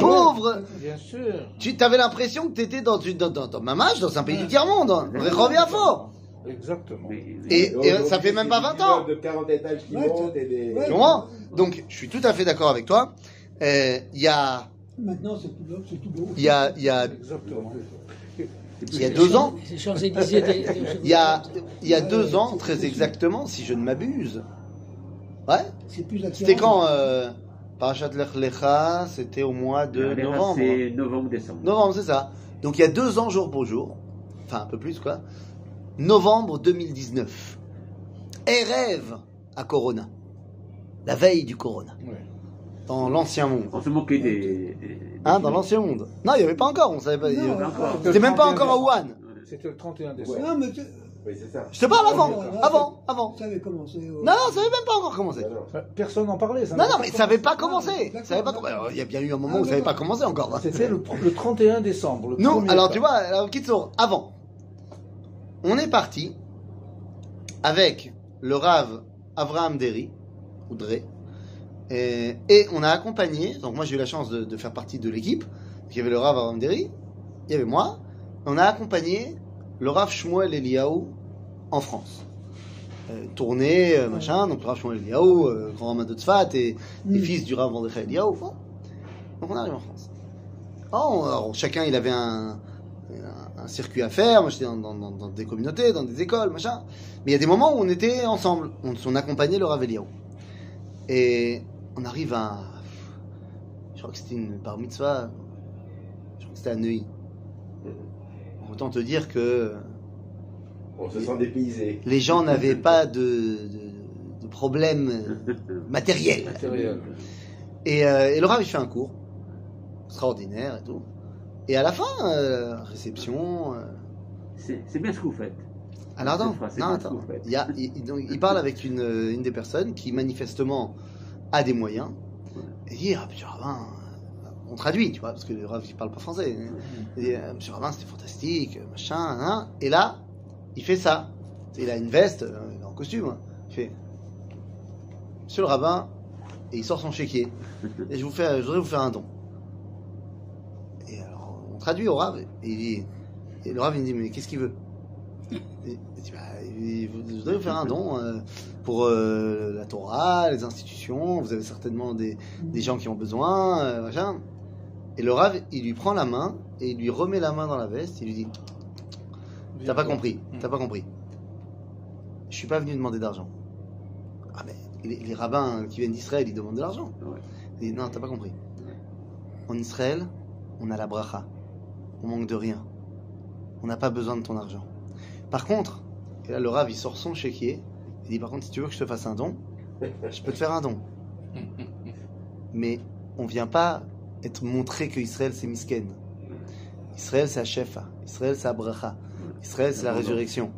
[SPEAKER 2] pauvre.
[SPEAKER 6] Bien sûr.
[SPEAKER 2] Tu avais l'impression que tu étais dans, une- dans, dans, dans Mamage, dans un pays du tiers-monde. hein. Rehov Yafo.
[SPEAKER 6] Exactement.
[SPEAKER 2] Et, et ça fait même pas
[SPEAKER 1] c'est
[SPEAKER 2] 20
[SPEAKER 1] des
[SPEAKER 2] ans.
[SPEAKER 1] immeubles de 40 étages qui
[SPEAKER 3] Ouais,
[SPEAKER 1] montent et des.
[SPEAKER 3] ouais.
[SPEAKER 2] Tu comprends Donc, je suis tout à fait d'accord avec toi. Euh, Il y a,
[SPEAKER 3] Maintenant, c'est tout, beau, c'est tout beau.
[SPEAKER 2] il y a, il y a, il y a deux ans, [LAUGHS] il y a, il y a deux ans, très exactement, si je ne m'abuse. Ouais.
[SPEAKER 3] C'est plus attirant.
[SPEAKER 2] C'était quand euh, Parashat Lech Lecha C'était au mois de novembre.
[SPEAKER 5] C'est novembre-décembre.
[SPEAKER 2] Novembre, c'est ça. Donc il y a deux ans jour pour jour, enfin un peu plus quoi. Novembre 2019. Erev à Corona. la veille du Corona,
[SPEAKER 6] Ouais.
[SPEAKER 2] Dans l'ancien monde.
[SPEAKER 5] On se moquait des. des-
[SPEAKER 2] Hein, dans l'ancien monde. Non, il n'y avait pas encore, on savait pas. avait-. C'était même pas encore à Wuhan.
[SPEAKER 6] C'était le 31 décembre.
[SPEAKER 3] Non, mais tu-
[SPEAKER 1] Oui, c'est ça.
[SPEAKER 2] Je te parle avant, avant, avant.
[SPEAKER 3] ça avait commencé. euh,
[SPEAKER 2] Non, non, ça n'avait même pas encore commencé.
[SPEAKER 6] Personne n'en parlait. ça
[SPEAKER 2] Non, non, mais ça n'avait pas
[SPEAKER 3] commencé.
[SPEAKER 2] Ça avait pas commencé. Alors, Il y a bien eu un moment
[SPEAKER 3] Ah,
[SPEAKER 2] où ça n'avait pas commencé encore.
[SPEAKER 6] C'était le, le 31 décembre. Le
[SPEAKER 2] Non,
[SPEAKER 6] premier
[SPEAKER 2] alors tu vois, alors Kitsour, avant, on est parti avec le Rav Avraham Deri, ou Dre, et, et on a accompagné, donc moi j'ai eu la chance de, de faire partie de l'équipe, il y avait le Rav Avraham Deri, il y avait moi, on a accompagné le Rav Shmuel Eliaou en France. Euh, tournée, euh, machin, donc le Rav Shmuel Eliaou, euh, grand de Tzfat, et, et
[SPEAKER 3] Mm.
[SPEAKER 2] fils du Rav Mordechai Eliaou. Bon. Donc on arrive en France. Oh, alors, chacun il avait un, un, un circuit à faire. Moi j'étais dans, dans- dans- dans des communautés, dans des écoles, machin. Mais il y a des moments où on était ensemble. On, on accompagnait le Rav Eliaou. Et on arrive à. Je crois que c'était une bar mitzvah. Je crois que c'était à Neuilly. Autant te dire que
[SPEAKER 1] On se sent dépaysé.
[SPEAKER 2] les gens n'avaient pas de, de, de problème matériel.
[SPEAKER 6] Matériel.
[SPEAKER 2] Et, euh, et le Rav, il fait un cours extraordinaire et tout. Et à la fin, euh, réception. euh,
[SPEAKER 5] C'est bien ce que vous faites.
[SPEAKER 2] Alors attends, non. Il, y a, il, il- donc, il parle avec une, euh, une des personnes qui manifestement a des moyens. Et dit, ah, monsieur Ravin, euh, on traduit, tu vois, parce que le Rav, il parle pas français. Il dit, euh, monsieur Ravin, c'était fantastique, machin. Et là, il fait ça. Il a une veste, euh, en costume. hein. Il fait, monsieur le rabbin, et il sort son chéquier. Et je, vous fais, je voudrais vous faire un don. Et alors, on traduit au Rav, et, il dit, le Rav, il me dit, mais qu'est-ce qu'il veut? Bah, vous faire un don euh, pour euh, la Torah, les institutions, vous avez certainement des, des gens qui ont besoin, euh, machin. Et le Rav, il lui prend la main, et il lui remet la main dans la veste, il lui dit, t'as pas compris, t'as pas compris. Je suis pas venu demander d'argent. Ah mais les, les rabbins qui viennent d'Israël, ils demandent de l'argent. Il dit, non, t'as pas compris. En Israël, on a la bracha. On manque de rien. On n'a pas besoin de ton argent. Par contre, et là le Rav il sort son chéquier. Il dit par contre si tu veux que je te fasse un don, je peux te faire un don. [LAUGHS] Mais on vient pas être montré que Israël c'est misken. Israël c'est shefa. Israël c'est la bracha. Israël c'est la résurrection.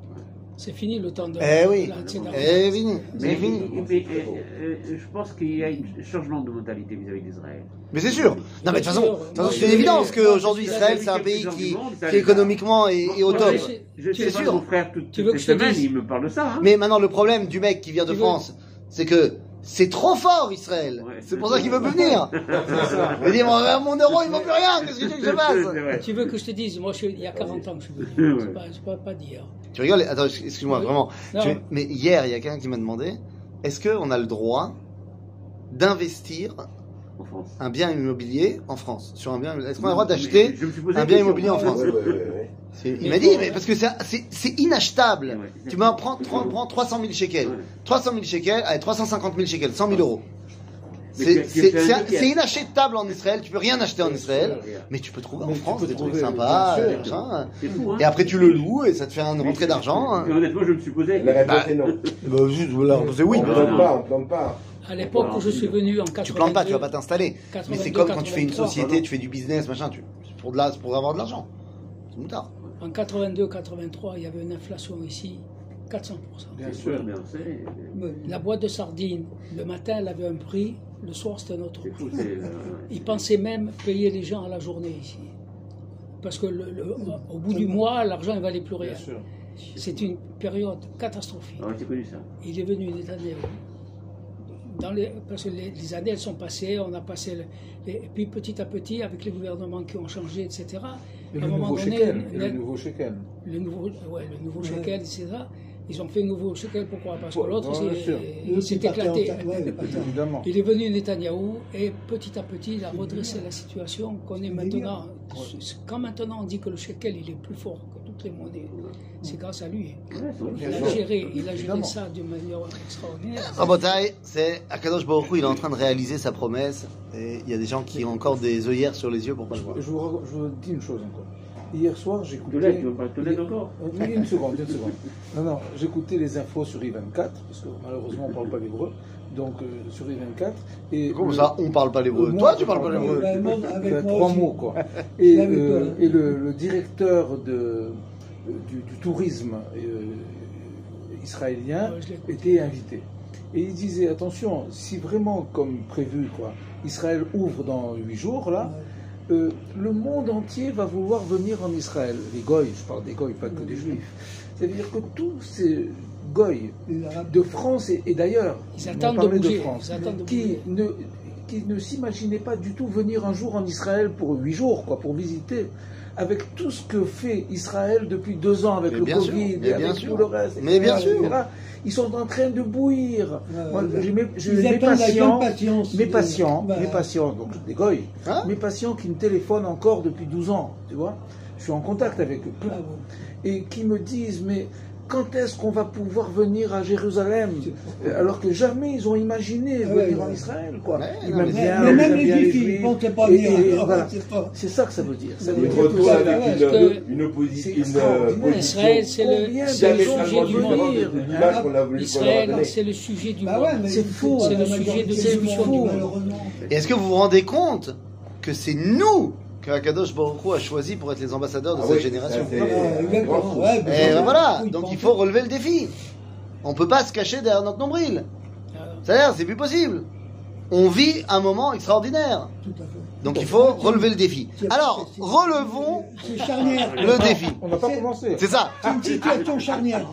[SPEAKER 4] C'est fini le temps de
[SPEAKER 2] Eh oui. Eh fini, c'est
[SPEAKER 5] Mais,
[SPEAKER 2] fini.
[SPEAKER 5] mais, euh, je pense qu'il y a un changement de mentalité vis-à-vis d'Israël.
[SPEAKER 2] Mais c'est sûr. Non mais de toute façon, c'est
[SPEAKER 4] je
[SPEAKER 2] une évidence qu'aujourd'hui
[SPEAKER 4] je
[SPEAKER 2] Israël c'est un pays qui, qui économiquement est, est au top.
[SPEAKER 5] je-
[SPEAKER 4] c'est-
[SPEAKER 5] Je
[SPEAKER 2] sûr.
[SPEAKER 5] mon frère, toute,
[SPEAKER 4] Tu veux que je te
[SPEAKER 5] semaine,
[SPEAKER 4] dise
[SPEAKER 5] il me parle de ça. hein.
[SPEAKER 2] Mais maintenant, le problème du mec qui vient de
[SPEAKER 4] Tu
[SPEAKER 2] France, c'est que c'est trop fort, Israël.
[SPEAKER 5] Ouais.
[SPEAKER 2] c'est pour ça qu'il veut plus [LAUGHS] venir. Il dit, mon, mon euro, il vaut plus rien. Qu'est-ce que tu veux que je [LAUGHS] fasse.
[SPEAKER 4] Tu veux que je te dise, moi, je il y a 40 ans que je suis venu. [LAUGHS]
[SPEAKER 5] Ouais.
[SPEAKER 4] C'est pas, d'hier.
[SPEAKER 2] Tu rigoles Attends, excuse-moi,
[SPEAKER 4] Oui.
[SPEAKER 2] vraiment. Tu- mais hier, il y a quelqu'un qui m'a demandé, est-ce qu'on a le droit d'investir un bien immobilier en France sur un bien, Est-ce qu'on a le droit d'acheter un bien immobilier en France? Il m'a dit, mais parce que c'est- inachetable. Tu m'en prends, prends, prends 300 000 shekels.
[SPEAKER 5] Ouais.
[SPEAKER 2] 300 000 shekels, allez, 350 000 shekels, 100 000 euros. C'est inachetable en Israël, tu peux rien acheter en Israël,
[SPEAKER 5] sûr.
[SPEAKER 2] mais tu peux trouver en France des trucs sympas,
[SPEAKER 6] bien sûr.
[SPEAKER 5] hein.
[SPEAKER 2] Et après tu le loues et ça te fait une rentrée d'argent.
[SPEAKER 5] Et honnêtement, je me suis posé.
[SPEAKER 1] La réponse est non. [LAUGHS]
[SPEAKER 2] Juste, voilà, c'est oui.
[SPEAKER 1] on ne plante pas, on ne plante pas.
[SPEAKER 4] À l'époque où je suis venu en 82,
[SPEAKER 2] Tu plantes pas, tu vas pas t'installer. Mais c'est
[SPEAKER 4] 82,
[SPEAKER 2] comme quand tu fais une
[SPEAKER 4] 83.
[SPEAKER 2] société, tu fais du business, machin, tu, c'est pour, de la, c'est pour avoir de l'argent. C'est moutard.
[SPEAKER 4] En 82-83, il y avait une inflation ici, 400%.
[SPEAKER 6] Bien sûr.
[SPEAKER 5] sûr, mais on sait.
[SPEAKER 4] La boîte de sardines, le matin, elle avait un prix, le soir, c'était
[SPEAKER 5] fou. c'est, euh, [LAUGHS]
[SPEAKER 4] Ils pensaient même payer les gens à la journée ici. Parce que le- le- au bout du mois, l'argent ne valait plus rien. C'est une période catastrophique.
[SPEAKER 5] Ah connu ça.
[SPEAKER 4] Il est venu une année. Dans les, parce que les, les années, elles sont passées, on a passé. le- les- et puis petit à petit, avec les gouvernements qui ont changé, etc.,
[SPEAKER 6] Et
[SPEAKER 4] à
[SPEAKER 6] le
[SPEAKER 4] un moment
[SPEAKER 6] nouveau
[SPEAKER 4] donné, le-
[SPEAKER 6] le nouveau shekel.
[SPEAKER 4] le nouveau, ouais, le nouveau
[SPEAKER 3] Ouais.
[SPEAKER 4] shekel, etc., ils ont fait un nouveau shekel. Pourquoi? Parce que l'autre, il s'est éclaté. Il est venu Netanyahou et petit à petit, il a redressé la situation qu'on est maintenant. Quand maintenant on dit que le shekel il est plus fort que toutes les monnaies, c'est grâce à lui. Il a géré, il a géré ça d'une manière extraordinaire.
[SPEAKER 2] Rabotai, c'est Akadosh Baruch il est en train de réaliser sa promesse. Et il y a des gens qui ont encore des œillères sur les yeux pour pas le voir.
[SPEAKER 6] Je vous, ra- je vous dis une chose encore. Hier soir, j'écoutais.
[SPEAKER 5] Tu veux encore
[SPEAKER 6] Euh, Une seconde, une seconde. Non, non, j'écoutais les infos sur I24, parce que malheureusement, on ne parle pas l'hébreu. donc euh, sur les 24. Et
[SPEAKER 2] Comme
[SPEAKER 6] le-
[SPEAKER 2] ça, on parle pas l'hébreu. Toi, tu parles pas l'hébreu.
[SPEAKER 6] Trois
[SPEAKER 3] aussi.
[SPEAKER 6] mots quoi. Et, euh, et le, le directeur de, du, du tourisme euh, israélien
[SPEAKER 4] Ouais,
[SPEAKER 6] était invité. Et il disait attention, si vraiment comme prévu quoi, Israël ouvre dans huit jours là, euh, le monde entier va vouloir venir en Israël. Les goy, je parle des goy, pas que des juifs. C'est-à-dire que tous ces goy de France et, et d'ailleurs, qui
[SPEAKER 4] bouger.
[SPEAKER 6] ne, qui ne s'imaginaient pas du tout venir un jour en Israël pour huit jours, quoi, pour visiter. Avec tout ce que fait Israël depuis deux ans avec
[SPEAKER 2] Mais
[SPEAKER 6] le
[SPEAKER 2] sûr,
[SPEAKER 6] Covid,
[SPEAKER 2] mais
[SPEAKER 6] et avec
[SPEAKER 2] bien sûr.
[SPEAKER 6] tout le reste,
[SPEAKER 2] Mais bien sûr.
[SPEAKER 6] etc., Ils sont en train de bouillir. Moi, j'ai mes, patients, mes
[SPEAKER 3] de-
[SPEAKER 6] patients,
[SPEAKER 3] Bah,
[SPEAKER 6] mes patients, donc des goy,
[SPEAKER 2] Hein
[SPEAKER 6] mes patients qui me téléphonent encore depuis 12 ans, tu vois. Je suis en contact avec eux,
[SPEAKER 3] ah, bon.
[SPEAKER 6] et qui me disent mais quand est-ce qu'on va pouvoir venir à Jérusalem? Alors que jamais ils ont imaginé
[SPEAKER 3] ouais,
[SPEAKER 6] venir
[SPEAKER 3] ouais.
[SPEAKER 6] en Israël quoi.
[SPEAKER 2] Ouais,
[SPEAKER 6] ils
[SPEAKER 2] mais-
[SPEAKER 6] bien,
[SPEAKER 3] Mais même les juifs, ils pensaient pas venir. alors,
[SPEAKER 6] voilà.
[SPEAKER 3] c'est pas-
[SPEAKER 6] C'est ça que ça veut dire. Ça veut dire
[SPEAKER 1] avec
[SPEAKER 6] ça-
[SPEAKER 1] une, une, une, euh,
[SPEAKER 6] extraordinaire.
[SPEAKER 1] position
[SPEAKER 4] Israël, c'est le, sujet du monde. c'est
[SPEAKER 3] Bah
[SPEAKER 4] monde.
[SPEAKER 6] C'est faux,
[SPEAKER 3] c'est
[SPEAKER 4] c'est le sujet de séduction
[SPEAKER 3] du monde,
[SPEAKER 2] est-ce que vous vous rendez compte que c'est nous que Akadosh Baruch Hu a choisi pour être les ambassadeurs de
[SPEAKER 1] Ah
[SPEAKER 2] cette
[SPEAKER 1] oui,
[SPEAKER 2] génération
[SPEAKER 1] ça,
[SPEAKER 3] Ah. Ouais,
[SPEAKER 2] Et
[SPEAKER 3] mais
[SPEAKER 2] ben
[SPEAKER 3] voilà,
[SPEAKER 2] donc il faut relever le défi. On peut pas se cacher derrière notre nombril.
[SPEAKER 4] Ah,
[SPEAKER 2] C'est-à-dire, c'est plus possible. On vit un moment extraordinaire.
[SPEAKER 3] Tout à fait.
[SPEAKER 2] Donc il faut relever le défi. Alors, relevons le défi.
[SPEAKER 6] On n'a pas commencé.
[SPEAKER 2] C'est ça.
[SPEAKER 3] C'est une situation charnière.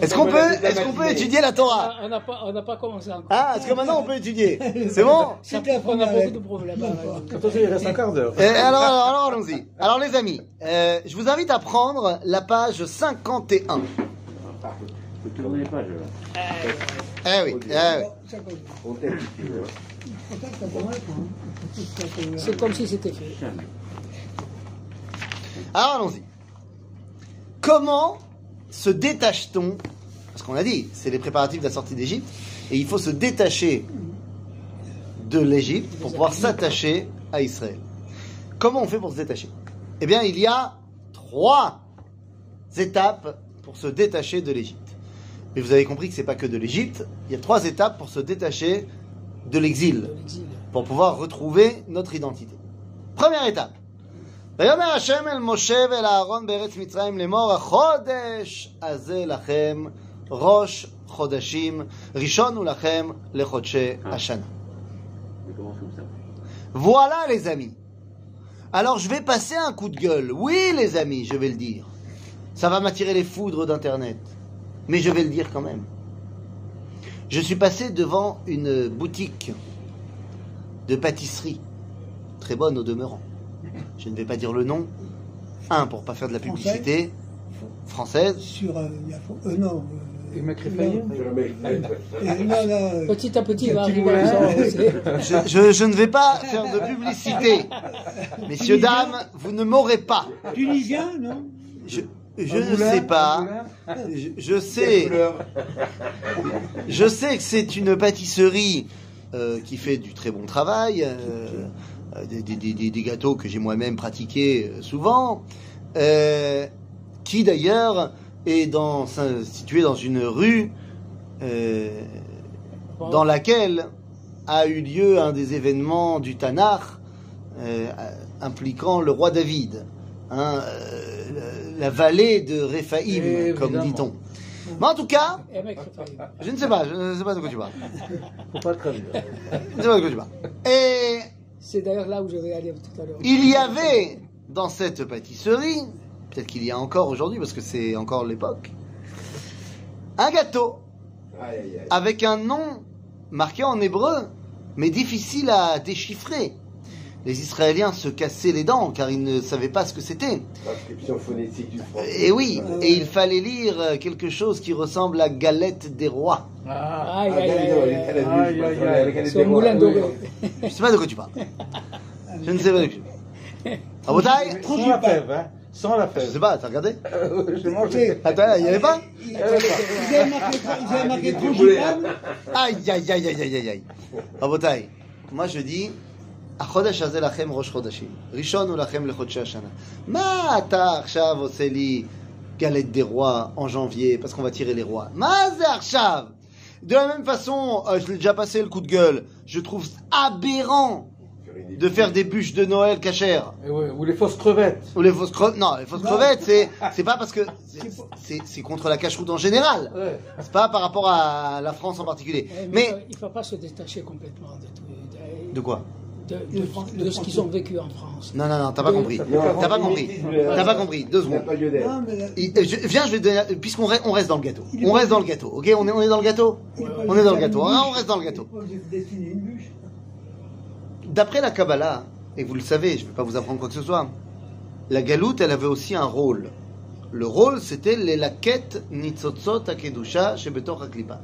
[SPEAKER 2] Est-ce qu'on peut, est-ce qu'on peut étudier la Torah
[SPEAKER 4] Ah, on n'a pas, on n'a pas commencé encore.
[SPEAKER 2] Ah, est-ce que maintenant on peut étudier [LAUGHS] C'est bon
[SPEAKER 4] on a beaucoup de problèmes.
[SPEAKER 6] Attention, il reste un quart d'heure.
[SPEAKER 2] Alors, alors, alors, allons-y. Alors les amis, euh, je vous invite à prendre la page 51.
[SPEAKER 5] Faut tourner les pages là.
[SPEAKER 2] Eh oui, eh oui.
[SPEAKER 4] C'est comme si c'était.
[SPEAKER 2] Alors allons-y. Comment se détache-t-on Parce qu'on a dit, c'est les préparatifs de la sortie d'Égypte, et il faut se détacher de l'Égypte pour pouvoir s'attacher à Israël. Comment on fait pour se détacher? Eh bien, il y a trois étapes pour se détacher de l'Égypte. Mais vous avez compris que c'est pas que de l'Égypte. Il y a trois étapes pour se détacher de l'exil
[SPEAKER 4] de l'exil.
[SPEAKER 2] pour pouvoir retrouver notre identité. Première étape. ויאמר השם אל משה ואל אהרון בארץ מצרים לאמור החודש הזה לכם ראש חודשים ראשון הוא לכם לחודשי השנה.
[SPEAKER 5] On commence comme ça.
[SPEAKER 2] Voilà les amis. Alors je vais passer un coup de gueule. Oui les amis, je vais le dire. Ça va m'attirer les foudres d'internet. Mais je vais le dire quand même. Je suis passé devant une boutique de pâtisserie. Très bonne au demeurant. Je ne vais pas dire le nom. Un, pour pas faire de la
[SPEAKER 3] Français
[SPEAKER 2] publicité. Française.
[SPEAKER 3] Sur. euh, il y a- euh, non.
[SPEAKER 6] Et
[SPEAKER 3] euh, non.
[SPEAKER 4] Petit à petit, il va arriver. [LAUGHS]
[SPEAKER 2] Je, je- je ne vais pas faire de publicité. [LAUGHS] Messieurs, dames, vous ne m'aurez pas.
[SPEAKER 3] Tunisien, non?
[SPEAKER 2] Je, je ne sais pas. Je, je sais. Je sais que c'est une pâtisserie euh, qui fait du très bon travail, euh, des, des- des- des- des gâteaux que j'ai moi-même pratiqués euh, souvent, euh, qui d'ailleurs est dans, situé dans une rue dans laquelle a eu lieu un des événements du euh, impliquant le roi David, hein, la vallée de Réphaïm, comme dit-on. Mais en tout cas,
[SPEAKER 4] pas-
[SPEAKER 2] je ne sais pas, je ne sais pas de quoi tu parles.
[SPEAKER 6] Faut pas le traduire.
[SPEAKER 2] Je ne sais pas de quoi tu parles. Et
[SPEAKER 4] C'est d'ailleurs là où je vais aller tout à l'heure.
[SPEAKER 2] il y avait dans cette pâtisserie, peut-être qu'il y a encore aujourd'hui parce que c'est encore l'époque, un gâteau avec un nom marqué en hébreu, mais difficile à déchiffrer les Israéliens se cassaient les dents car ils ne savaient pas ce que c'était.
[SPEAKER 1] L'inscription phonétique du français.
[SPEAKER 2] Et oui, et il fallait lire euh, quelque chose qui ressemble à galette des rois.
[SPEAKER 6] Ah,
[SPEAKER 4] ah,
[SPEAKER 1] ah
[SPEAKER 4] aïe, aïe, aïe,
[SPEAKER 1] Je
[SPEAKER 2] ne sais pas de quoi tu parles. Je ne sais pas de quoi tu parles. Ah, Abotaï,
[SPEAKER 6] Sans la fève, hein. Sans la fève.
[SPEAKER 2] Je
[SPEAKER 6] ne
[SPEAKER 2] sais pas, t'as regardé [LAUGHS]
[SPEAKER 6] euh, Je mangé.
[SPEAKER 2] Attends, il n'y avait pas
[SPEAKER 3] euh, Il Ils avaient marqué
[SPEAKER 1] trop
[SPEAKER 3] hein.
[SPEAKER 2] Aïe, aïe, aïe, aïe, aïe, aïe. Abotaï, moi je dis... החודש הזה לכם ראש חודשים. ראשון הוא לכם לחודשי השנה. מה אתה עכשיו עושה לי galette des rois en janvier parce qu'on va tirer les rois מה זה עכשיו? de la même façon, euh, je l'ai déjà passé le coup de gueule, je trouve aberrant de faire des bûches de Noël cachères.
[SPEAKER 6] Et ouais, ou les fausses crevettes.
[SPEAKER 2] Ou les fausses crevettes. Non, les fausses
[SPEAKER 3] Non.
[SPEAKER 2] crevettes, c'est, [LAUGHS] c'est pas parce que, c'est- c'est, c'est contre la cache-route en général.
[SPEAKER 6] Ouais.
[SPEAKER 2] C'est pas par rapport à la France en particulier.
[SPEAKER 4] Eh,
[SPEAKER 2] Mais,
[SPEAKER 4] il ne faut pas se détacher complètement de, tout- de-
[SPEAKER 2] de quoi?
[SPEAKER 4] De, ce qu'ils ont vécu en France.
[SPEAKER 2] Non, non, non, t'as pas compris. T'as pas compris. T'as pas compris. Deux secondes. Viens, je vais te donner, puisqu'on reste, on reste dans le gâteau. On reste dans le gâteau, ok? On est, on est dans le gâteau? On est dans le gâteau. on reste dans le gâteau. D'après la Kabbalah, et vous le savez, je ne vais pas vous apprendre quoi que ce soit, la galoute, elle avait aussi un rôle. Le rôle, c'était les laquettes nitzotzot akedusha chez Betor Haklipa.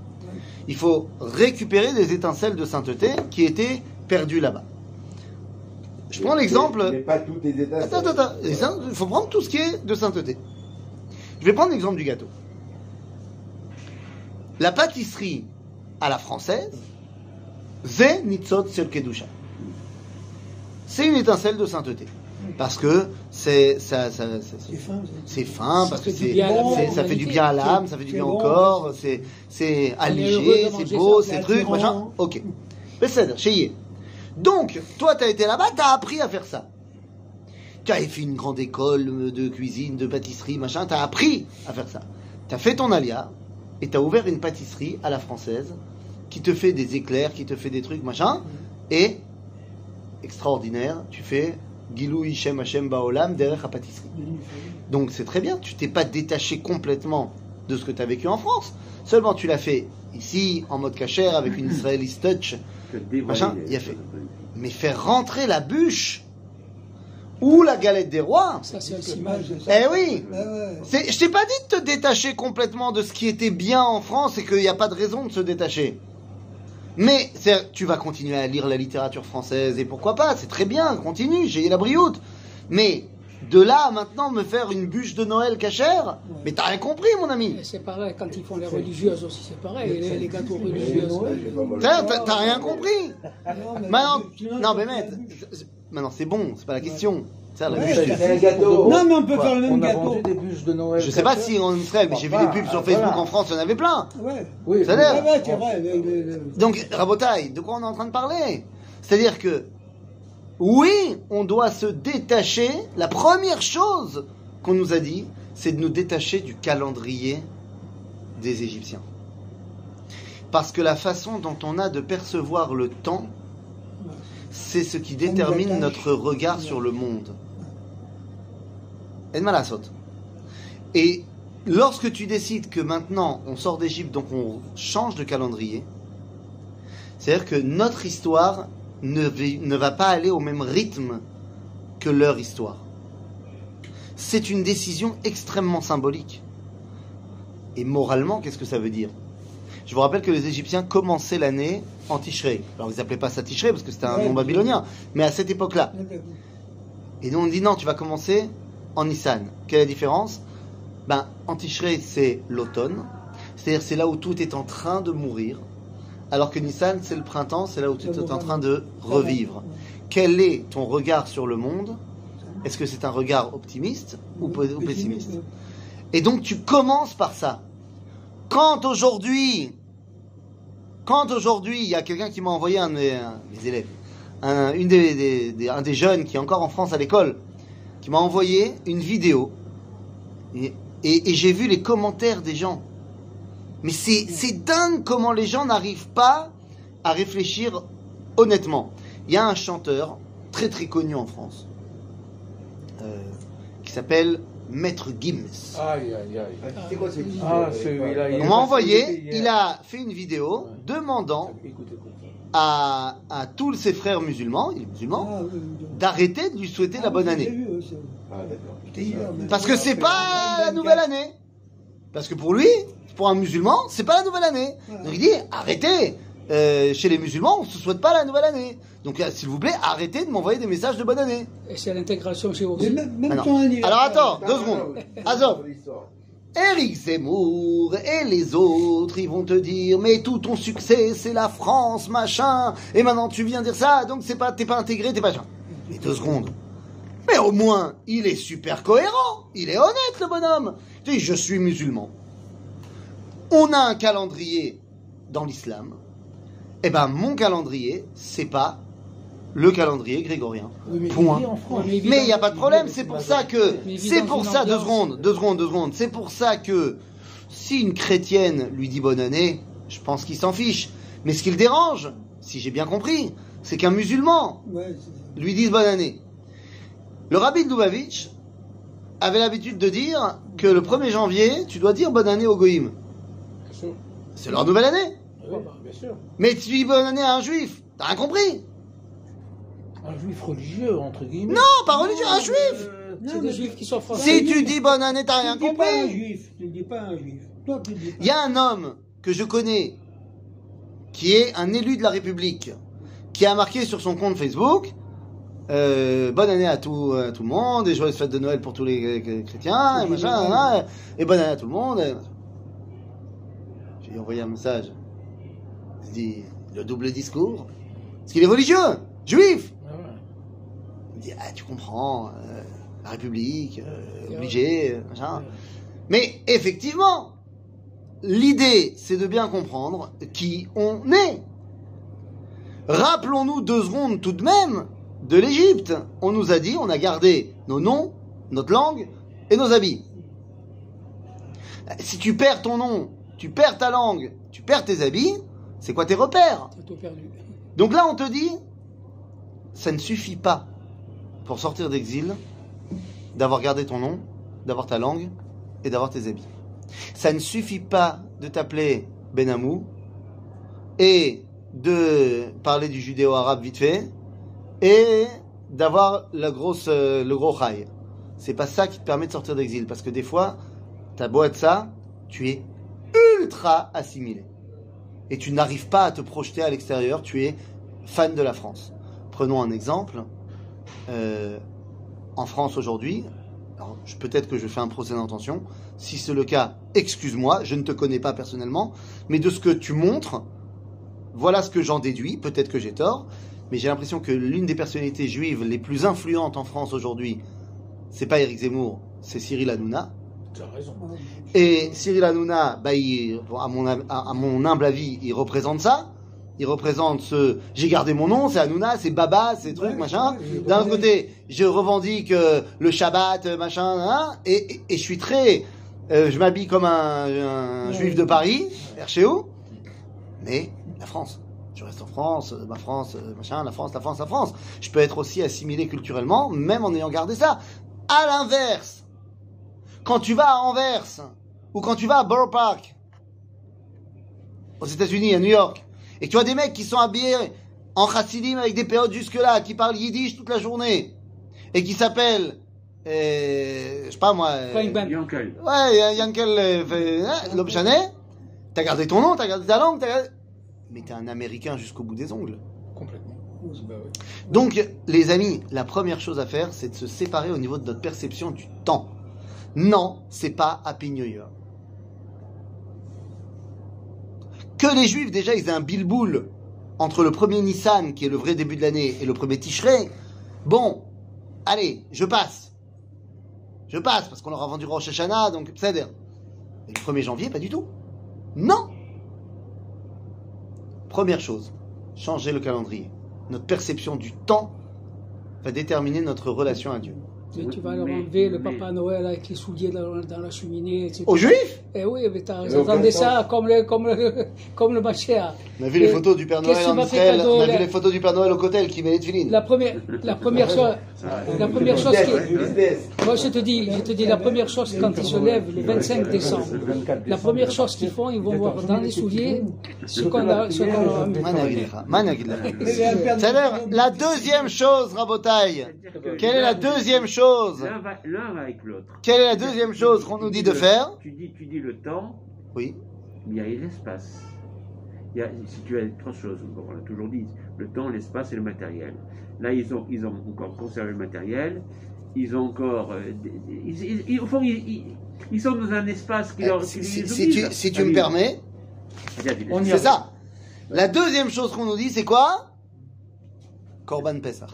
[SPEAKER 2] Il faut récupérer des étincelles de sainteté qui étaient perdues là-bas. Je prends
[SPEAKER 1] Mais
[SPEAKER 2] l'exemple.
[SPEAKER 1] pas toutes les étapes.
[SPEAKER 2] Attends, attends, attends. Il faut prendre tout ce qui est de sainteté. Je vais prendre l'exemple du gâteau. La pâtisserie à la française, c'est nitzot sur kedusha. C'est une étincelle de sainteté. Parce que c'est ça, ça- ça-
[SPEAKER 3] C'est fin.
[SPEAKER 2] parce que c'est, ça fait du bien à l'âme, ça fait du bien au corps, c'est, allégé, c'est beau, c'est truc, machin. Ok. Besséder, chez Donc, toi, t'as été là-bas, t'as appris à faire ça. Tu avais fait une grande école de cuisine, de pâtisserie, machin, t'as appris à faire ça. T'as fait ton alia, et t'as ouvert une pâtisserie à la française, qui te fait des éclairs, qui te fait des trucs, machin, et, extraordinaire, tu fais Gilou Hishem Hashem Baolam derrière la pâtisserie. Donc c'est très bien, tu t'es pas détaché complètement de ce que tu as vécu en France. Seulement tu l'as fait ici, en mode cachère, avec une [COUGHS] Israeli touch.
[SPEAKER 5] Que dévoiler
[SPEAKER 2] Machin,
[SPEAKER 5] les-
[SPEAKER 2] il a fait. Mais faire rentrer la bûche ou la galette des rois,
[SPEAKER 4] Ça, c'est
[SPEAKER 2] eh oui c'est- Je t'ai pas dit de te détacher complètement de ce qui était bien en France et qu'il n'y a pas de raison de se détacher. Mais c'est- tu vas continuer à lire la littérature française et pourquoi pas, c'est très bien, continue, j'ai la brioute. Mais de là à maintenant me faire une bûche de Noël cachère, mais t'as rien compris mon ami.
[SPEAKER 4] C'est pareil, quand ils font les religieuses aussi, c'est pareil, les, les gâteaux religieux.
[SPEAKER 2] T'as rien compris.
[SPEAKER 3] Non, mais-
[SPEAKER 2] Maintenant, non mais mec, maintenant c'est bon, c'est pas la question. Ça, la
[SPEAKER 3] Ouais,
[SPEAKER 2] bûche,
[SPEAKER 3] c'est
[SPEAKER 1] C'est un gâteau.
[SPEAKER 3] Non, mais on peut faire le même
[SPEAKER 6] on a
[SPEAKER 3] gâteau.
[SPEAKER 6] vendu des bûches de Noël.
[SPEAKER 2] Je sais pas si en Israël, mais j'ai vu des pubs sur Facebook
[SPEAKER 6] voilà.
[SPEAKER 2] en France, il y en avait plein.
[SPEAKER 3] Ouais.
[SPEAKER 6] Oui,
[SPEAKER 3] c'est vrai.
[SPEAKER 2] Donc, Rabotaille, de quoi on est en train de parler? C'est-à-dire que, oui, on doit se détacher. La première chose qu'on nous a dit, c'est de nous détacher du calendrier des Égyptiens. Parce que la façon dont on a de percevoir le temps, c'est ce qui détermine notre regard sur le monde. Et lorsque tu décides que maintenant on sort d'Égypte, donc on change de calendrier, c'est-à-dire que notre histoire ne, va pas aller au même rythme que leur histoire. C'est une décision extrêmement symbolique. Et moralement, qu'est-ce que ça veut dire? Je vous rappelle que les Égyptiens commençaient l'année en Tishrei. Alors ils n'appelaient pas ça Tishrei parce que c'était un
[SPEAKER 3] Ouais,
[SPEAKER 2] nom babylonien. Mais à cette époque-là, et nous on dit non, tu vas commencer en Nissan. Quelle est la différence? Ben, en Tishrei c'est l'automne, c'est-à-dire c'est là où tout est en train de mourir, alors que Nissan c'est le printemps, c'est là où
[SPEAKER 3] Le
[SPEAKER 2] est en train de revivre. Quel est ton regard sur le monde? Est-ce que c'est un regard optimiste ou, pe- ou pessimiste? Et donc tu commences par ça. Quand aujourd'hui, quand aujourd'hui, il y a quelqu'un qui m'a envoyé un de mes, un de mes élèves, un, une des, des- des- un des jeunes qui est encore en France à l'école, qui m'a envoyé une vidéo, et, et- et j'ai vu les commentaires des gens. Mais c'est c'est dingue comment les gens n'arrivent pas à réfléchir honnêtement. Il y a un chanteur très très connu en France, euh, qui s'appelle Maître Gims.
[SPEAKER 6] Aïe, aïe, aïe.
[SPEAKER 1] C'est quoi ce
[SPEAKER 6] Ah,
[SPEAKER 2] On m'a envoyé, il a fait une vidéo demandant
[SPEAKER 6] Écoute, écoute.
[SPEAKER 2] à, à tous ses frères musulmans, il est musulman,
[SPEAKER 3] Ah, oui, oui.
[SPEAKER 2] d'arrêter de lui souhaiter la
[SPEAKER 3] Ah,
[SPEAKER 2] bonne année.
[SPEAKER 1] Ah,
[SPEAKER 2] Parce que c'est pas la nouvelle année. Parce que pour lui, pour un musulman, c'est pas la nouvelle année. Donc il dit arrêtez. Euh, chez les musulmans, on se souhaite pas la nouvelle année. Donc euh, s'il vous plaît, arrêtez de m'envoyer des messages de bonne année.
[SPEAKER 4] Et c'est l'intégration chez vous
[SPEAKER 3] Mais
[SPEAKER 4] aussi.
[SPEAKER 3] même, même
[SPEAKER 2] Alors, alors attends, deux secondes. Azov. Éric Zemmour et les autres, ils vont te dire, mais tout ton succès, c'est la France, machin. Et maintenant, tu viens dire ça, donc c'est pas, t'es pas intégré, t'es pas machin. Mais deux secondes. Mais au moins, il est super cohérent. Il est honnête, le bonhomme. Il dit, je suis musulman. On a un calendrier dans l'islam, eh ben mon calendrier, c'est pas le calendrier grégorien.
[SPEAKER 6] Oui,
[SPEAKER 2] Point.
[SPEAKER 4] Mais
[SPEAKER 2] il n'y a pas de problème, c'est pour ça que, c'est pour ça, deux secondes, deux secondes, deux secondes, c'est pour ça que si une chrétienne lui dit bonne année, je pense qu'il s'en fiche. Mais ce qui le dérange, si j'ai bien compris, c'est qu'un musulman lui dise bonne année. Le rabbi de Lubavitch avait l'habitude de dire que le 1er janvier, tu dois dire bonne année aux goïms. C'est leur nouvelle année.
[SPEAKER 6] Oui, bien sûr.
[SPEAKER 2] Mais tu dis bonne année à un juif, t'as rien compris
[SPEAKER 6] Un juif religieux, entre guillemets.
[SPEAKER 2] Non, pas religieux, un juif
[SPEAKER 6] Euh,
[SPEAKER 3] Non,
[SPEAKER 4] des juifs qui sont français.
[SPEAKER 2] Si tu dis bonne année, t'as rien
[SPEAKER 3] Tu ne dis pas un
[SPEAKER 2] compris
[SPEAKER 3] juif. Tu ne dis pas un juif. Toi, tu ne dis pas.
[SPEAKER 2] Il y a un homme que je connais qui est un élu de la République qui a marqué sur son compte Facebook euh, bonne année à tout, à tout le monde et joyeuses fêtes de Noël pour tous les chrétiens et machin, et bonne année à tout le monde. et J'ai envoyé un message. Il dit le double discours parce qu'il est religieux, juif.
[SPEAKER 6] ah.
[SPEAKER 2] Il me dit ah tu comprends euh, la République euh,
[SPEAKER 4] Ouais.
[SPEAKER 2] obligé euh, machin. Mais effectivement, l'idée, c'est de bien comprendre qui on est. Rappelons-nous deux secondes tout de même de l'Égypte. On nous a dit, on a gardé nos noms, notre langue et nos habits. Si tu perds ton nom, tu perds ta langue, tu perds tes habits, c'est quoi tes repères?
[SPEAKER 4] Perdu.
[SPEAKER 2] donc là, on te dit, ça ne suffit pas pour sortir d'exil d'avoir gardé ton nom, d'avoir ta langue et d'avoir tes habits. Ça ne suffit pas de t'appeler Benamou et de parler du judéo-arabe vite fait et d'avoir la grosse, euh, le gros rail. C'est pas ça qui te permet de sortir d'exil parce que des fois, t'as beau être ça, tu es ultra assimilé et tu n'arrives pas à te projeter à l'extérieur, tu es fan de la France. Prenons un exemple. Euh, en France aujourd'hui, peut-être que je fais un procès d'intention. Si c'est le cas, excuse-moi, je ne te connais pas personnellement, mais de ce que tu montres, voilà ce que j'en déduis. Peut-être que j'ai tort, mais j'ai l'impression que l'une des personnalités juives les plus influentes en France aujourd'hui, c'est pas Éric Zemmour, c'est Cyril Hanouna.
[SPEAKER 6] Tu as raison.
[SPEAKER 2] Et Cyril Hanouna, bah, il- à, mon, hum- à, à mon humble avis, il représente ça. Il représente ce. J'ai gardé mon nom, c'est Hanouna, c'est Baba, c'est trucs,
[SPEAKER 3] Ouais,
[SPEAKER 2] machin.
[SPEAKER 3] ouais,
[SPEAKER 2] D'un côté, je revendique euh, le Shabbat, euh, machin, hein, et, et, et je suis très. euh, je m'habille comme un, un
[SPEAKER 3] Ouais.
[SPEAKER 2] juif de Paris, RCO, mais la France. Je reste en France, ma France, machin, la France, la France, la France. Je peux être aussi assimilé culturellement, même en ayant gardé ça. À l'inverse, quand tu vas à Anvers, ou quand tu vas à Borough Park, aux États-Unis, à New York, et que tu vois des mecs qui sont habillés en chassidim avec des périodes jusque-là, qui parlent yiddish toute la journée, et qui s'appellent, euh, je sais pas moi, euh,
[SPEAKER 4] Ben.
[SPEAKER 5] Yankel.
[SPEAKER 2] ouais, Yankel euh, fait- hein, Lobchanet, t'as gardé ton nom, t'as gardé ta langue, t'as gardé... mais t'es un Américain jusqu'au bout des ongles.
[SPEAKER 6] Complètement.
[SPEAKER 2] Donc, les amis, la première chose à faire, c'est de se séparer au niveau de notre perception du temps. Non, c'est pas Happy New Year. Que les Juifs, déjà, ils aient un bilboul entre le premier Nissan, qui est le vrai début de l'année, et le premier Tishrei. Bon, allez, je passe. Je passe, parce qu'on leur a vendu Rosh Hashanah, donc dire. Et le 1er janvier, pas du tout. Non Première chose, changer le calendrier. Notre perception du temps va déterminer notre relation à Dieu.
[SPEAKER 4] Et tu vas leur
[SPEAKER 5] Mais-
[SPEAKER 4] enlever le
[SPEAKER 5] mais-
[SPEAKER 4] Papa Noël avec les souliers dans, dans la cheminée, etc.
[SPEAKER 2] Aux Juifs?
[SPEAKER 4] Eh oui, mais
[SPEAKER 1] sens.
[SPEAKER 4] ça comme le, comme le, [LAUGHS] comme le Mashiach.
[SPEAKER 2] On a vu les photos du Père Noël en Israël. On a vu les photos du Père Noël au cotel qui met les.
[SPEAKER 4] La première, la première [LAUGHS] chose, la première chose qui, moi je te dis, je te dis la première chose quand ils se lèvent le 25 décembre, la première chose qu'ils font, ils vont voir dans les souliers ce qu'on a, ce qu'on
[SPEAKER 2] la deuxième chose, Rabotaille. Quelle est la deuxième chose?
[SPEAKER 5] L'un avec l'autre.
[SPEAKER 2] Quelle est la deuxième chose qu'on nous dit de faire?
[SPEAKER 5] Tu dis, tu dis le temps,
[SPEAKER 2] Oui.
[SPEAKER 5] mais il y a l'espace. Il y a, si tu as trois choses, on l'a toujours dit, le temps, l'espace et le matériel. Là, ils ont, ils ont encore conservé le matériel, ils ont encore... euh, ils, ils- ils- au fond, ils, sont dans un espace qui leur...
[SPEAKER 2] Si, si- tu, si tu me permets, c'est ça. La deuxième chose qu'on nous dit, c'est quoi? Korban Pessah.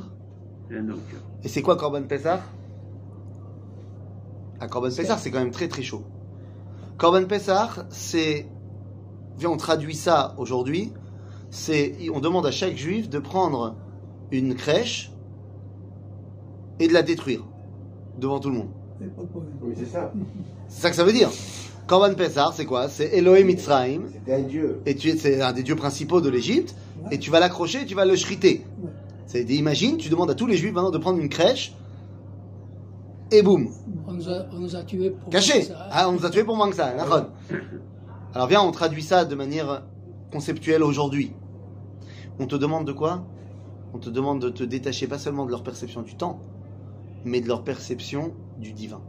[SPEAKER 2] Et c'est quoi Korban Pessah? À Korban Pessah, c'est quand même très très chaud. Korban Pessah, c'est Viens, on traduit ça aujourd'hui. C'est, on demande à chaque juif de prendre une crèche et de la détruire devant tout le monde.
[SPEAKER 1] Oui, c'est ça. [LAUGHS]
[SPEAKER 2] C'est ça que ça veut dire. Korban Pessar, c'est quoi? C'est Elohim Mitzrayim.
[SPEAKER 1] C'était un dieu.
[SPEAKER 2] Et tu es, c'est un des dieux principaux de l'Égypte. Et tu vas l'accrocher, et tu vas le shriter.
[SPEAKER 3] Ouais.
[SPEAKER 2] C'est, imagine, tu demandes à tous les juifs maintenant de prendre une crèche. Et boum,
[SPEAKER 4] On nous a, on nous a tués pour
[SPEAKER 2] caché.
[SPEAKER 4] ça.
[SPEAKER 2] Ah, on nous a tués pour moins que ça. d'accord. [LAUGHS] Alors viens, on traduit ça de manière conceptuelle aujourd'hui. On te demande de quoi? On te demande de te détacher pas seulement de leur perception du temps, mais de leur perception du divin.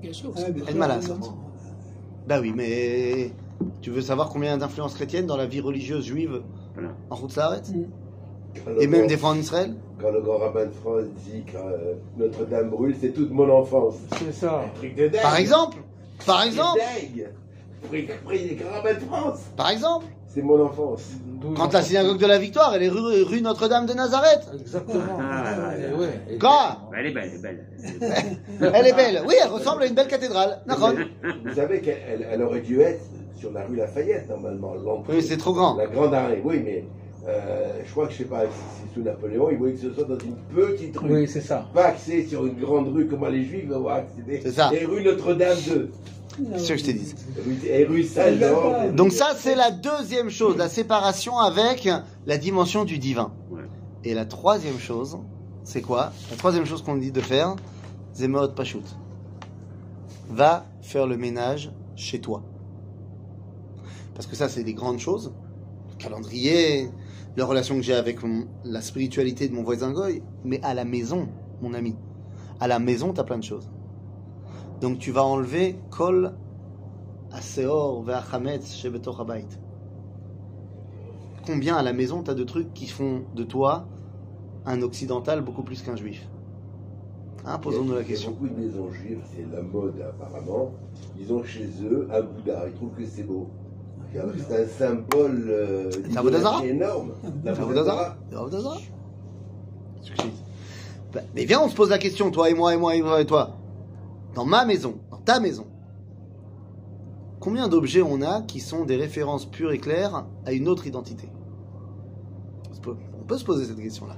[SPEAKER 4] Bien sûr.
[SPEAKER 3] Ouais, bien
[SPEAKER 2] Elle m'a. Bah oui, mais tu veux savoir combien d'influences chrétiennes dans la vie religieuse juive
[SPEAKER 5] Voilà.
[SPEAKER 2] en route Saaret
[SPEAKER 1] Quand
[SPEAKER 2] Et même des fois en Israël?
[SPEAKER 1] Quand le grand rabbin de France dit que euh, Notre-Dame brûle, c'est toute mon enfance.
[SPEAKER 6] C'est ça.
[SPEAKER 1] Un truc de dingue.
[SPEAKER 2] Par exemple Par exemple
[SPEAKER 1] De France.
[SPEAKER 2] Par exemple
[SPEAKER 1] C'est mon enfance.
[SPEAKER 2] Quand la synagogue de la Victoire, elle est rue, rue Notre-Dame de Nazareth
[SPEAKER 6] Exactement.
[SPEAKER 5] Ah,
[SPEAKER 6] ouais.
[SPEAKER 2] Quoi
[SPEAKER 5] Bah, elle est belle, elle est belle. [LAUGHS] Elle est belle.
[SPEAKER 2] Oui, elle ressemble à une belle cathédrale. D'accord
[SPEAKER 1] Vous savez qu'elle elle- elle aurait dû être sur la rue Lafayette, normalement.
[SPEAKER 2] Oui, c'est trop grand.
[SPEAKER 1] La grande arrêt, oui, mais euh, je crois que je sais pas si c'est sous Napoléon, il voulait que ce soit dans une petite rue.
[SPEAKER 6] Oui, c'est ça.
[SPEAKER 1] Pas axé sur une grande rue comme les Juifs vont accéder.
[SPEAKER 2] C'est ça.
[SPEAKER 1] Et rue Notre-Dame 2.
[SPEAKER 2] C'est ce que je dit.
[SPEAKER 1] Rue- Et rue Saint-Georges.
[SPEAKER 2] Donc ça, c'est la deuxième chose, la séparation avec la dimension du divin.
[SPEAKER 5] Ouais.
[SPEAKER 2] Et la troisième chose, c'est quoi? La troisième chose qu'on dit de faire, Zemot Pashut. Va faire le ménage chez toi. Parce que ça, c'est des grandes choses. Le calendrier, la relation que j'ai avec mon- la spiritualité de mon voisin Goy. Mais à la maison, mon ami, à la maison, tu as plein de choses. Donc tu vas enlever Kol Aseor Ve'achametz Shebetor Habayit. Combien à la maison t'as de trucs qui font de toi un occidental beaucoup plus qu'un juif? Hein, Posons-nous la question.
[SPEAKER 1] beaucoup de maisons juives, c'est la mode apparemment. Ils ont chez eux un Bouddha, ils trouvent que c'est beau. C'est un symbole euh, énorme.
[SPEAKER 2] Bah, Mais viens, on se pose la question, toi et moi et moi et moi et toi. Dans ma maison, dans ta maison, combien d'objets on a qui sont des références pures et claires à une autre identité On peut- On peut se poser cette question-là.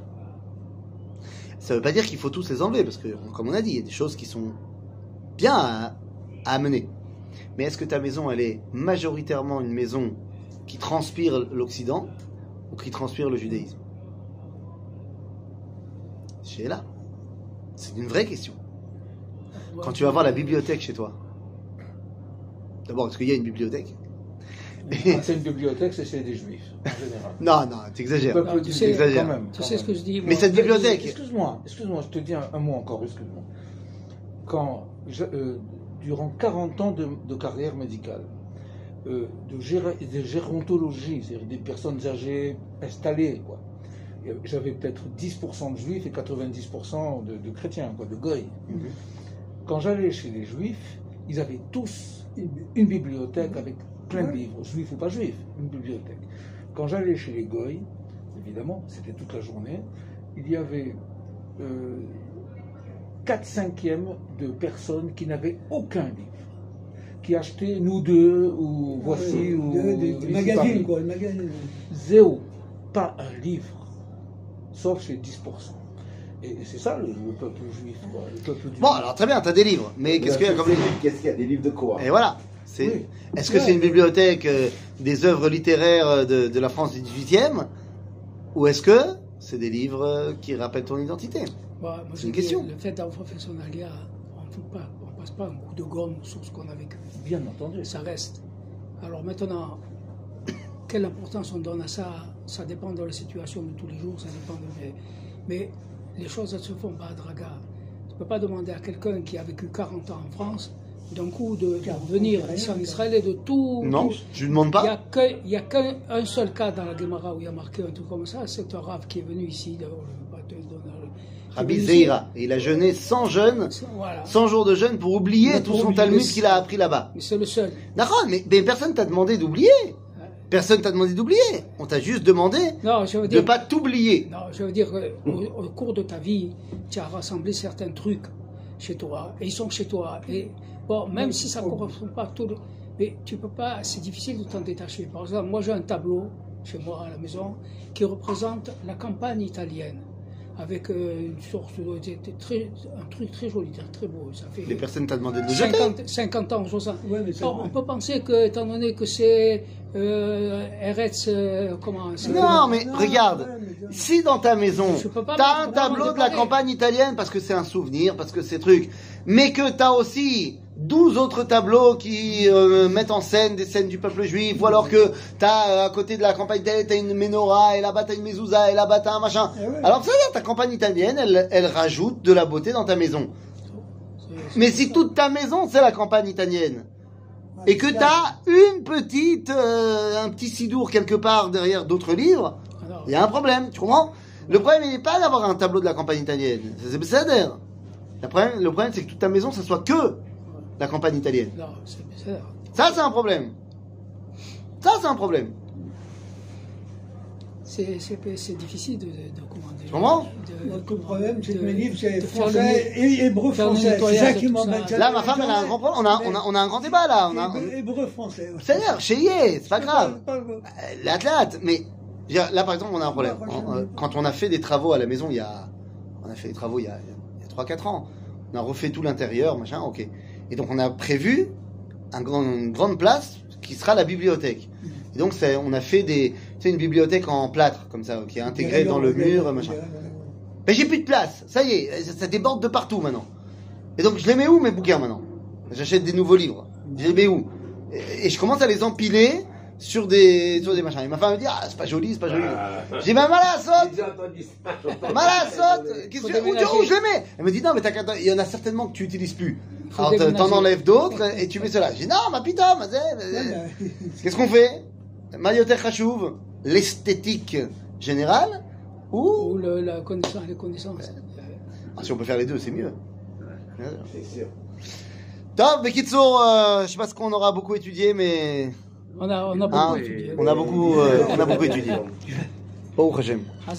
[SPEAKER 2] Ça ne veut pas dire qu'il faut tous les enlever, parce que, comme on a dit, il y a des choses qui sont bien à, à amener. Mais est-ce que ta maison, elle est majoritairement une maison qui transpire l'Occident ou qui transpire le judaïsme? C'est là. C'est une vraie question. Quand tu vas voir la bibliothèque chez toi, d'abord, est-ce qu'il y a une bibliothèque?
[SPEAKER 6] C'est une bibliothèque, c'est chez des juifs, en général.
[SPEAKER 2] Non, non, t'exagères.
[SPEAKER 4] Tu sais-
[SPEAKER 6] quand même.
[SPEAKER 4] Tu
[SPEAKER 6] quand
[SPEAKER 4] sais ce que je dis
[SPEAKER 2] Mais cette bibliothèque,
[SPEAKER 6] Excuse-moi, excuse-moi, je te dis un, un mot encore, excuse-moi. Quand, je- euh, durant 40 ans de, de carrière médicale, euh, de, géra- de gérontologie, c'est-à-dire des personnes âgées installées. Et J'avais peut-être 10% de juifs et 90% de, de chrétiens, quoi, de goy. Quand j'allais chez les juifs, ils avaient tous une, une bibliothèque avec plein de livres, juifs ou pas juifs, une bibliothèque. Quand j'allais chez les goy, évidemment, c'était toute la journée, il y avait euh, 4 cinquièmes de personnes qui n'avaient aucun livre, qui achetaient nous deux ou voici ou
[SPEAKER 3] Des- des- des
[SPEAKER 6] ici
[SPEAKER 3] magazines,
[SPEAKER 6] Paris.
[SPEAKER 3] quoi, les magazines.
[SPEAKER 6] Zéro, pas un livre, sauf chez 10%. Et c'est ça le, le peuple juif, quoi, le peuple du
[SPEAKER 2] Bon, alors très bien, t'as des livres, mais qu'est-ce qu'il y a comme livres?
[SPEAKER 1] Qu'est-ce qu'il y a? Des livres de quoi?
[SPEAKER 2] Et voilà. C'est.
[SPEAKER 6] Oui.
[SPEAKER 2] Est-ce que c'est une bibliothèque euh, des œuvres littéraires de, de la France du 18e Ou est-ce que c'est des livres qui rappellent ton identité
[SPEAKER 4] Ouais, moi,
[SPEAKER 2] C'est une
[SPEAKER 4] dis,
[SPEAKER 2] question.
[SPEAKER 4] Le fait d'avoir professionnaliat, on ne fout pas, on passe pas un coup de gomme sur ce qu'on a vécu.
[SPEAKER 6] Bien entendu.
[SPEAKER 4] Ça reste. Alors maintenant, quelle importance on donne à ça Ça dépend de la situation de tous les jours, ça dépend de. Mais, mais les choses, elles se font pas à Draga. Tu ne peux pas demander à quelqu'un qui a vécu 40 ans en France, d'un coup, de, de
[SPEAKER 3] 40 ans,
[SPEAKER 4] venir ici en. Israël et de tout.
[SPEAKER 2] Non,
[SPEAKER 4] tout-
[SPEAKER 2] je lui demande
[SPEAKER 4] n'y
[SPEAKER 2] pas.
[SPEAKER 4] il y a qu'un un seul cas dans la Gemara où il y a marqué un truc comme ça, c'est un Rav qui est venu ici. le-
[SPEAKER 2] Rabbi Zeira. Et il a jeûné 100 jeûnes,
[SPEAKER 4] ici. Voilà.
[SPEAKER 2] 100 jours de jeûne pour oublier
[SPEAKER 4] Mais
[SPEAKER 2] tout
[SPEAKER 4] pour
[SPEAKER 2] son
[SPEAKER 4] oublier
[SPEAKER 2] Talmud qu'il a appris là-bas.
[SPEAKER 4] Mais c'est le seul.
[SPEAKER 2] D'accord, mais, mais personne t'a demandé d'oublier. Personne t'a demandé d'oublier. On t'a juste demandé
[SPEAKER 4] Non, je veux
[SPEAKER 2] de
[SPEAKER 4] dire.
[SPEAKER 2] pas t'oublier.
[SPEAKER 4] Non, je veux dire qu'au au cours de ta vie, tu as rassemblé certains trucs chez toi, et ils sont chez toi. Et bon, même si ça ne correspond pas à tout, le- mais tu peux pas, c'est difficile de t'en détacher. Par exemple, moi j'ai un tableau chez moi à la maison qui représente la campagne italienne, avec euh, une sorte de, très, un truc très joli, très, très beau. Ça fait
[SPEAKER 2] Les personnes t'ont demandé de le jeter?
[SPEAKER 4] 50, 50 ans, 60.
[SPEAKER 3] Ouais, mais
[SPEAKER 4] on peut penser que, étant donné que c'est euh, Eretz, euh, comment c'est-
[SPEAKER 2] Non, mais
[SPEAKER 3] Non,
[SPEAKER 2] regarde,
[SPEAKER 3] ouais, mais-
[SPEAKER 2] si dans ta maison,
[SPEAKER 4] Je
[SPEAKER 2] t'as un tableau de la campagne italienne parce que c'est un souvenir, parce que c'est truc, mais que t'as aussi 12 autres tableaux qui euh, mettent en scène des scènes du peuple juif, ou alors que t'as euh, à côté de la campagne italienne, t'as une menorah, et là-bas t'as une mezouza, et là-bas t'as un machin.
[SPEAKER 3] Eh ouais.
[SPEAKER 2] Alors ça veut dire ta campagne italienne, elle, elle rajoute de la beauté dans ta maison. Mais si toute ta maison c'est la campagne italienne, et que t'as une petite, euh, un petit sidour quelque part derrière d'autres livres, il y a un problème, tu comprends? Le problème, il n'est pas d'avoir un tableau de la campagne italienne. C'est. Le problème, le problème c'est que toute ta maison, ça soit que la campagne italienne.
[SPEAKER 4] non, c'est bizarre.
[SPEAKER 2] Ça, c'est un problème. Ça, c'est un problème.
[SPEAKER 4] C'est difficile de, de, de
[SPEAKER 3] le
[SPEAKER 4] comment-
[SPEAKER 3] problème, c'est que
[SPEAKER 4] de-
[SPEAKER 3] mes livres, c'est français et hébreu
[SPEAKER 4] faire le
[SPEAKER 3] français. C'est ça qui m'embête.
[SPEAKER 2] Là, ma femme, elle a un grand problème. On a, on a, on a un grand débat, là. On a,
[SPEAKER 3] Hébreu- Hébreu français. ouais.
[SPEAKER 2] C'est-à-dire, chez Yé, c'est pas grave. Euh, L'athlète, mais je veux dire, là, par exemple, on a un problème. Euh, Quand on a fait des travaux à la maison, il y a, on a fait des travaux il y a, il y a 3-4 ans. On a refait tout l'intérieur, machin, ok. Et donc, on a prévu un grand, une grande place qui sera la bibliothèque. Et donc, on a fait des, une bibliothèque en plâtre, comme ça, qui est intégrée dans le mur, machin. Mais j'ai plus de place. Ça y est, ça, ça déborde de partout maintenant. Et donc je les mets où mes bouquins maintenant? J'achète des nouveaux livres. Je les mets où? Et, et je commence à les empiler sur des sur des machins. Et ma femme me dit ah c'est pas joli, c'est pas joli. Mais malade
[SPEAKER 5] J'ai
[SPEAKER 2] tu fais? Où,
[SPEAKER 4] déménager.
[SPEAKER 2] où je les mets? Elle me dit non mais t'as qu'à- il y en a certainement que tu utilises plus. Alors t'en- enlèves d'autres et tu mets cela. Je dis non ma putain, ma qu'est-ce qu'on fait? Mayoter Khachouv, l'esthétique générale ou
[SPEAKER 4] Ou le- la connaissance, les connaissances.
[SPEAKER 2] Ah, si on peut faire les deux, c'est mieux.
[SPEAKER 1] C'est sûr.
[SPEAKER 2] Top, mais Kitsour, euh, je sais pas ce qu'on aura beaucoup étudié, mais
[SPEAKER 4] On a, on a beaucoup
[SPEAKER 2] Hein,
[SPEAKER 4] étudié.
[SPEAKER 2] on a beaucoup, euh, on a beaucoup étudié. [LAUGHS] Hashem.
[SPEAKER 4] Hazak.